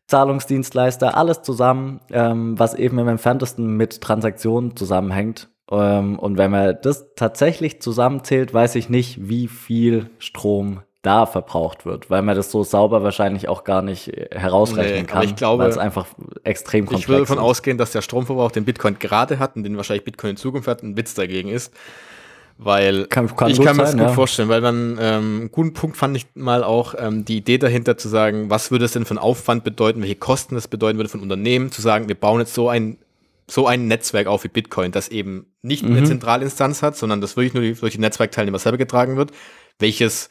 Zahlungsdienstleister, alles zusammen, ähm, was eben im entferntesten mit Transaktionen zusammenhängt. Ähm, und wenn man das tatsächlich zusammenzählt, weiß ich nicht, wie viel Strom da verbraucht wird, weil man das so sauber wahrscheinlich auch gar nicht äh, herausrechnen nee, kann, ich glaube, weil es einfach extrem komplex ist. Ich würde davon ausgehen, dass der Stromverbrauch, den Bitcoin gerade hat und den wahrscheinlich Bitcoin in Zukunft hat, ein Witz dagegen ist. Weil kann, kann ich kann mir das gut ja. vorstellen, weil dann ähm, einen guten Punkt fand ich mal auch ähm, die Idee dahinter zu sagen, was würde es denn für einen Aufwand bedeuten, welche Kosten es bedeuten würde von Unternehmen, zu sagen, wir bauen jetzt so ein so ein Netzwerk auf wie Bitcoin, das eben nicht mhm. eine Zentralinstanz hat, sondern das wirklich nur durch die Netzwerkteilnehmer selber getragen wird, welches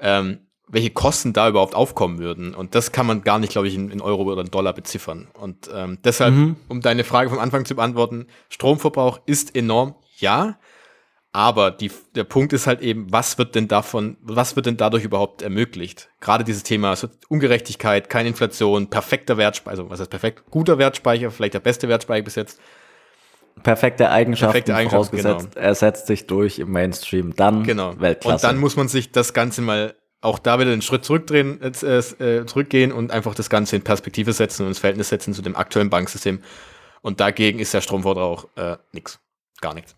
ähm, welche Kosten da überhaupt aufkommen würden. Und das kann man gar nicht, glaube ich, in, in, Euro oder in Dollar beziffern. Und ähm, deshalb, mhm. um deine Frage vom Anfang zu beantworten, Stromverbrauch ist enorm, ja. Aber die, der Punkt ist halt eben, was wird denn davon, was wird denn dadurch überhaupt ermöglicht? Gerade dieses Thema so Ungerechtigkeit, keine Inflation, perfekter Wertspeicher, also was heißt perfekt? Guter Wertspeicher, vielleicht der beste Wertspeicher bis jetzt. Perfekte Eigenschaften, Perfekte Eigenschaften vorausgesetzt, genau. er setzt sich durch im Mainstream, dann genau. Weltklasse. Und dann muss man sich das Ganze mal auch da wieder einen Schritt zurückdrehen, äh, äh, zurückgehen und einfach das Ganze in Perspektive setzen und ins Verhältnis setzen zu dem aktuellen Banksystem. Und dagegen ist der Stromverbrauch äh, nichts gar nichts.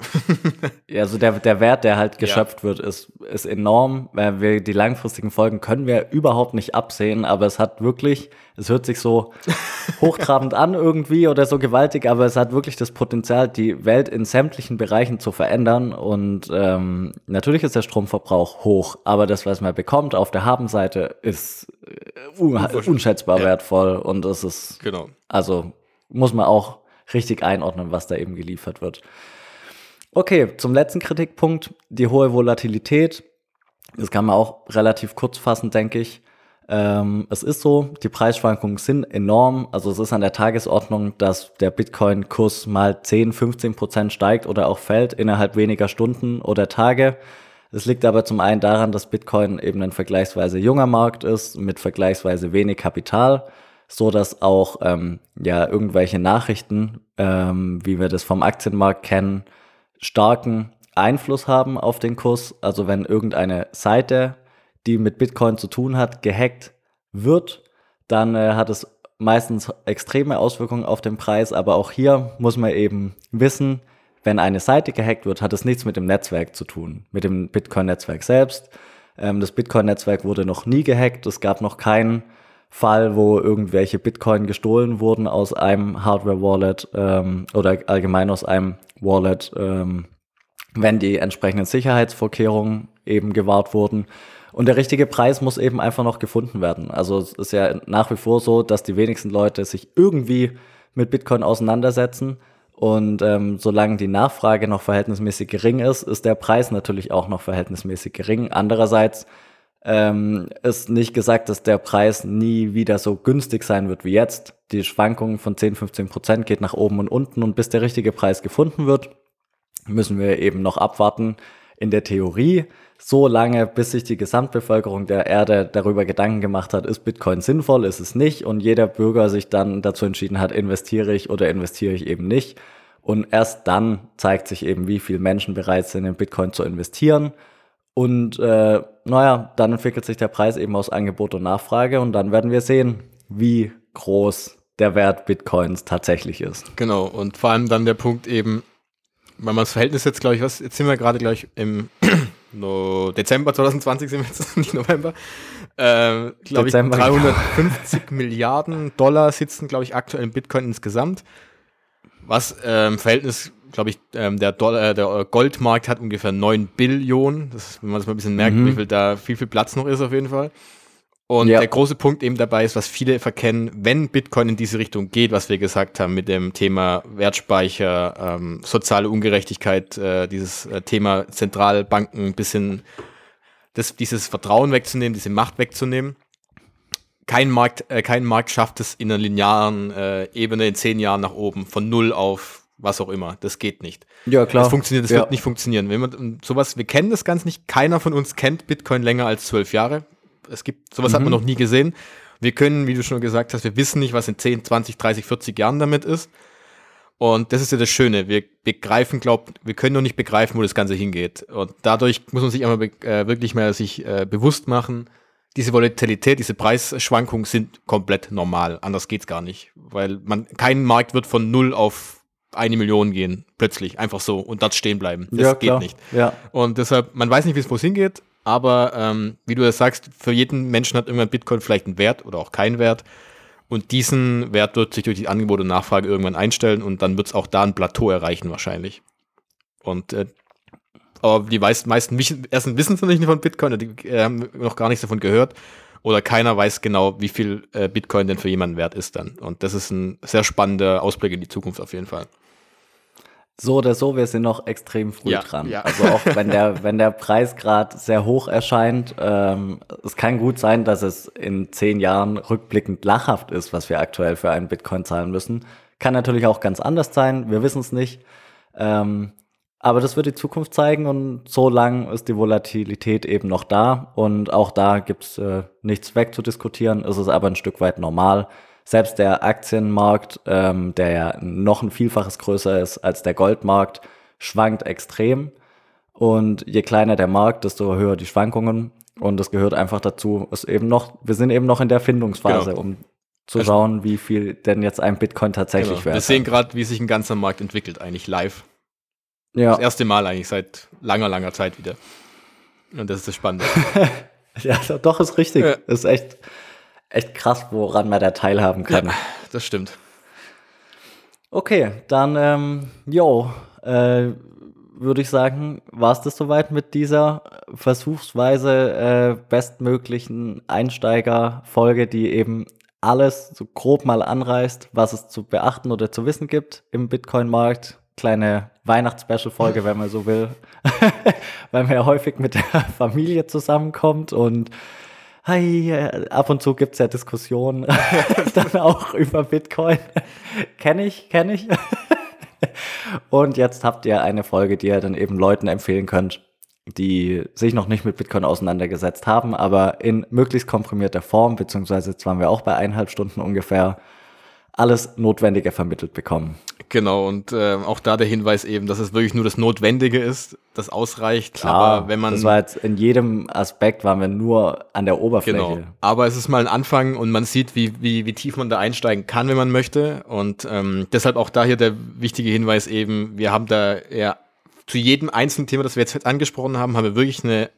ja, also der, der Wert, der halt geschöpft ja. wird, ist, ist enorm. Weil wir die langfristigen Folgen können wir überhaupt nicht absehen, aber es hat wirklich, es hört sich so *laughs* hochtrabend an irgendwie oder so gewaltig, aber es hat wirklich das Potenzial, die Welt in sämtlichen Bereichen zu verändern. Und ähm, natürlich ist der Stromverbrauch hoch, aber das, was man bekommt auf der Habenseite, ist äh, un unschätzbar ja. wertvoll und es ist, genau. also muss man auch richtig einordnen, was da eben geliefert wird. Okay, zum letzten Kritikpunkt, die hohe Volatilität. Das kann man auch relativ kurz fassen, denke ich. Ähm, es ist so, die Preisschwankungen sind enorm. Also es ist an der Tagesordnung, dass der Bitcoin-Kurs mal 10, 15 Prozent steigt oder auch fällt innerhalb weniger Stunden oder Tage. Es liegt aber zum einen daran, dass Bitcoin eben ein vergleichsweise junger Markt ist mit vergleichsweise wenig Kapital, so dass auch ähm, ja irgendwelche Nachrichten, ähm, wie wir das vom Aktienmarkt kennen, starken Einfluss haben auf den Kurs. Also wenn irgendeine Seite, die mit Bitcoin zu tun hat, gehackt wird, dann äh, hat es meistens extreme Auswirkungen auf den Preis. Aber auch hier muss man eben wissen, wenn eine Seite gehackt wird, hat es nichts mit dem Netzwerk zu tun, mit dem Bitcoin-Netzwerk selbst. Ähm, das Bitcoin-Netzwerk wurde noch nie gehackt. Es gab noch keinen Fall, wo irgendwelche Bitcoin gestohlen wurden aus einem Hardware-Wallet ähm, oder allgemein aus einem Wallet, ähm, wenn die entsprechenden Sicherheitsvorkehrungen eben gewahrt wurden. Und der richtige Preis muss eben einfach noch gefunden werden. Also es ist ja nach wie vor so, dass die wenigsten Leute sich irgendwie mit Bitcoin auseinandersetzen. Und ähm, solange die Nachfrage noch verhältnismäßig gering ist, ist der Preis natürlich auch noch verhältnismäßig gering. Andererseits ähm, ist nicht gesagt, dass der Preis nie wieder so günstig sein wird wie jetzt. Die Schwankung von 10, 15 Prozent geht nach oben und unten und bis der richtige Preis gefunden wird, müssen wir eben noch abwarten. In der Theorie so lange, bis sich die Gesamtbevölkerung der Erde darüber Gedanken gemacht hat, ist Bitcoin sinnvoll, ist es nicht und jeder Bürger sich dann dazu entschieden hat, investiere ich oder investiere ich eben nicht. Und erst dann zeigt sich eben, wie viele Menschen bereit sind, in Bitcoin zu investieren und äh, naja, dann entwickelt sich der Preis eben aus Angebot und Nachfrage und dann werden wir sehen, wie groß der Wert Bitcoins tatsächlich ist. Genau, und vor allem dann der Punkt eben, wenn man das Verhältnis jetzt, glaube ich, was, jetzt sind wir gerade gleich im *clears throat* no, Dezember 2020 sind wir jetzt, *laughs* nicht November, äh, glaube ich, 350 Milliarden Dollar sitzen, glaube ich, aktuell in Bitcoin insgesamt, was im Verhältnis glaube ich, ähm, der, Dollar, äh, der Goldmarkt hat ungefähr 9 Billionen. Das, wenn man das mal ein bisschen merkt, mhm. wie viel da viel, viel Platz noch ist auf jeden Fall. Und ja. der große Punkt eben dabei ist, was viele verkennen, wenn Bitcoin in diese Richtung geht, was wir gesagt haben mit dem Thema Wertspeicher, ähm, soziale Ungerechtigkeit, äh, dieses äh, Thema Zentralbanken ein bisschen das, dieses Vertrauen wegzunehmen, diese Macht wegzunehmen. Kein Markt, äh, kein Markt schafft es in einer linearen äh, Ebene in zehn Jahren nach oben, von null auf was auch immer. Das geht nicht. Ja, klar. Das funktioniert, das ja. wird nicht funktionieren. Wenn man sowas, wir kennen das ganz nicht. Keiner von uns kennt Bitcoin länger als zwölf Jahre. Es gibt, sowas mhm. hat man mhm. noch nie gesehen. Wir können, wie du schon gesagt hast, wir wissen nicht, was in 10, 20, 30, 40 Jahren damit ist. Und das ist ja das Schöne. Wir begreifen, glaubt, wir können noch nicht begreifen, wo das Ganze hingeht. Und dadurch muss man sich einmal äh, wirklich mal sich äh, bewusst machen, diese Volatilität, diese Preisschwankungen sind komplett normal. Anders geht's gar nicht. Weil man, kein Markt wird von null auf eine Million gehen, plötzlich, einfach so und dort stehen bleiben. Das Ja, geht klar. nicht. Ja. Und deshalb, man weiß nicht, wie es wo es hingeht, aber ähm, wie du das sagst, für jeden Menschen hat irgendwann Bitcoin vielleicht einen Wert oder auch keinen Wert. Und diesen Wert wird sich durch die Angebot und Nachfrage irgendwann einstellen und dann wird es auch da ein Plateau erreichen wahrscheinlich. Und äh, aber die meisten, meisten wissen- erstens wissen es noch nicht von Bitcoin, die äh, haben noch gar nichts davon gehört. Oder keiner weiß genau, wie viel äh, Bitcoin denn für jemanden wert ist dann. Und das ist ein sehr spannender Ausblick in die Zukunft auf jeden Fall. So oder so, wir sind noch extrem früh Ja, dran. ja. Also auch wenn der, *laughs* wenn der Preis gerade sehr hoch erscheint, ähm, es kann gut sein, dass es in zehn Jahren rückblickend lachhaft ist, was wir aktuell für einen Bitcoin zahlen müssen. Kann natürlich auch ganz anders sein, wir wissen es nicht. Ähm, aber das wird die Zukunft zeigen und so lang ist die Volatilität eben noch da und auch da gibt's äh, nichts wegzudiskutieren. Es ist aber ein Stück weit normal. Selbst der Aktienmarkt, ähm, der ja noch ein Vielfaches größer ist als der Goldmarkt, schwankt extrem. Und je kleiner der Markt, desto höher die Schwankungen. Und das gehört einfach dazu, ist eben noch, wir sind eben noch in der Findungsphase, Genau. um zu Also- schauen, wie viel denn jetzt ein Bitcoin tatsächlich Genau. wert Wir sehen gerade, wie sich ein ganzer Markt entwickelt, eigentlich live. Ja. Das erste Mal eigentlich seit langer, langer Zeit wieder. Und das ist das Spannende. *laughs* Ja, doch, ist richtig. Ja. Ist echt, echt krass, woran man da teilhaben kann. Das stimmt. Okay, dann, ähm, äh, würde ich sagen, war es das soweit mit dieser versuchsweise äh, bestmöglichen Einsteigerfolge, die eben alles so grob mal anreißt, was es zu beachten oder zu wissen gibt im Bitcoin-Markt. Kleine Weihnachts-Special-Folge, wenn man so will, *laughs* weil man ja häufig mit der Familie zusammenkommt und äh, ab und zu gibt's ja Diskussionen *laughs* dann auch über Bitcoin. kenne ich, kenne ich. und jetzt habt ihr eine Folge, die ihr dann eben Leuten empfehlen könnt, die sich noch nicht mit Bitcoin auseinandergesetzt haben, aber in möglichst komprimierter Form, beziehungsweise jetzt waren wir auch bei eineinhalb Stunden ungefähr, alles Notwendige vermittelt bekommen. Genau, und äh, auch da der Hinweis eben, dass es wirklich nur das Notwendige ist, das ausreicht. aber wenn man. das war jetzt in jedem Aspekt waren wir nur an der Oberfläche. Genau. Aber es ist mal ein Anfang und man sieht, wie, wie, wie tief man da einsteigen kann, wenn man möchte. Und ähm, deshalb auch da hier der wichtige Hinweis eben, wir haben da ja zu jedem einzelnen Thema, das wir jetzt angesprochen haben, haben wir wirklich eine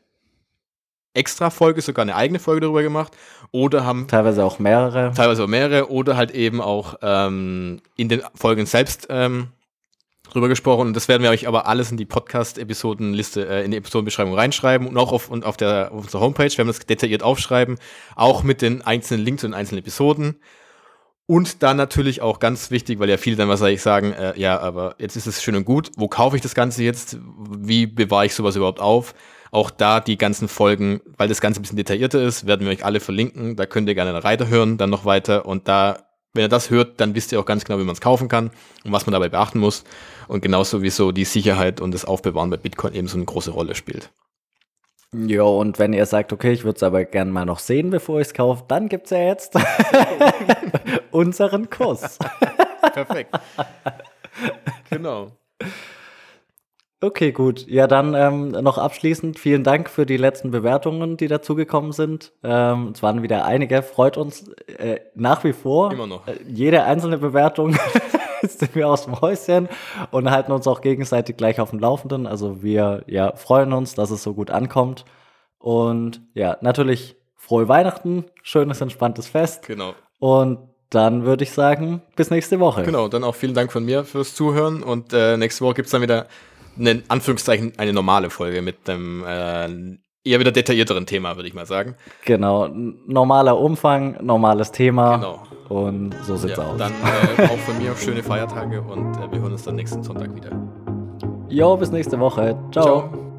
extra Folge, sogar eine eigene Folge darüber gemacht. Oder haben Teilweise auch mehrere. teilweise auch mehrere oder halt eben auch ähm, in den Folgen selbst ähm, drüber gesprochen. Und das werden wir euch aber alles in die Podcast-Episodenliste, äh, in die Episodenbeschreibung reinschreiben und auch auf, und auf, der, auf unserer Homepage, werden wir das detailliert aufschreiben, auch mit den einzelnen Links zu den einzelnen Episoden. Und dann natürlich auch ganz wichtig, weil ja viele dann wahrscheinlich sagen, äh, ja, aber jetzt ist es schön und gut, wo kaufe ich das Ganze jetzt? Wie bewahre ich sowas überhaupt auf? Auch da die ganzen Folgen, weil das Ganze ein bisschen detaillierter ist, werden wir euch alle verlinken. Da könnt ihr gerne weiterhören, dann noch weiter. Und da, wenn ihr das hört, dann wisst ihr auch ganz genau, wie man es kaufen kann und was man dabei beachten muss. Und genauso wie so die Sicherheit und das Aufbewahren bei Bitcoin eben so eine große Rolle spielt. Ja, und wenn ihr sagt, okay, ich würde es aber gerne mal noch sehen, bevor ich es kaufe, dann gibt's ja jetzt *laughs* unseren Kurs. Perfekt. genau. Okay, gut. Ja, dann ähm, noch abschließend vielen Dank für die letzten Bewertungen, die dazugekommen sind. Ähm, es waren wieder einige. Freut uns äh, nach wie vor. Immer noch. Äh, jede einzelne Bewertung *laughs* sind wir aus dem Häuschen und halten uns auch gegenseitig gleich auf dem Laufenden. Also wir ja, freuen uns, dass es so gut ankommt. Und ja, natürlich frohe Weihnachten, schönes, entspanntes Fest. Genau. Und dann würde ich sagen, bis nächste Woche. Genau, dann auch vielen Dank von mir fürs Zuhören und äh, nächste Woche gibt es dann wieder eine, Anführungszeichen, eine normale Folge mit einem äh, eher wieder detaillierteren Thema, würde ich mal sagen. Genau, normaler Umfang, normales Thema. Genau. Und so sieht's Ja, aus. dann äh, *laughs* auch von mir schöne Feiertage und äh, wir hören uns dann nächsten Sonntag wieder. Jo, bis nächste Woche. Ciao. Ciao.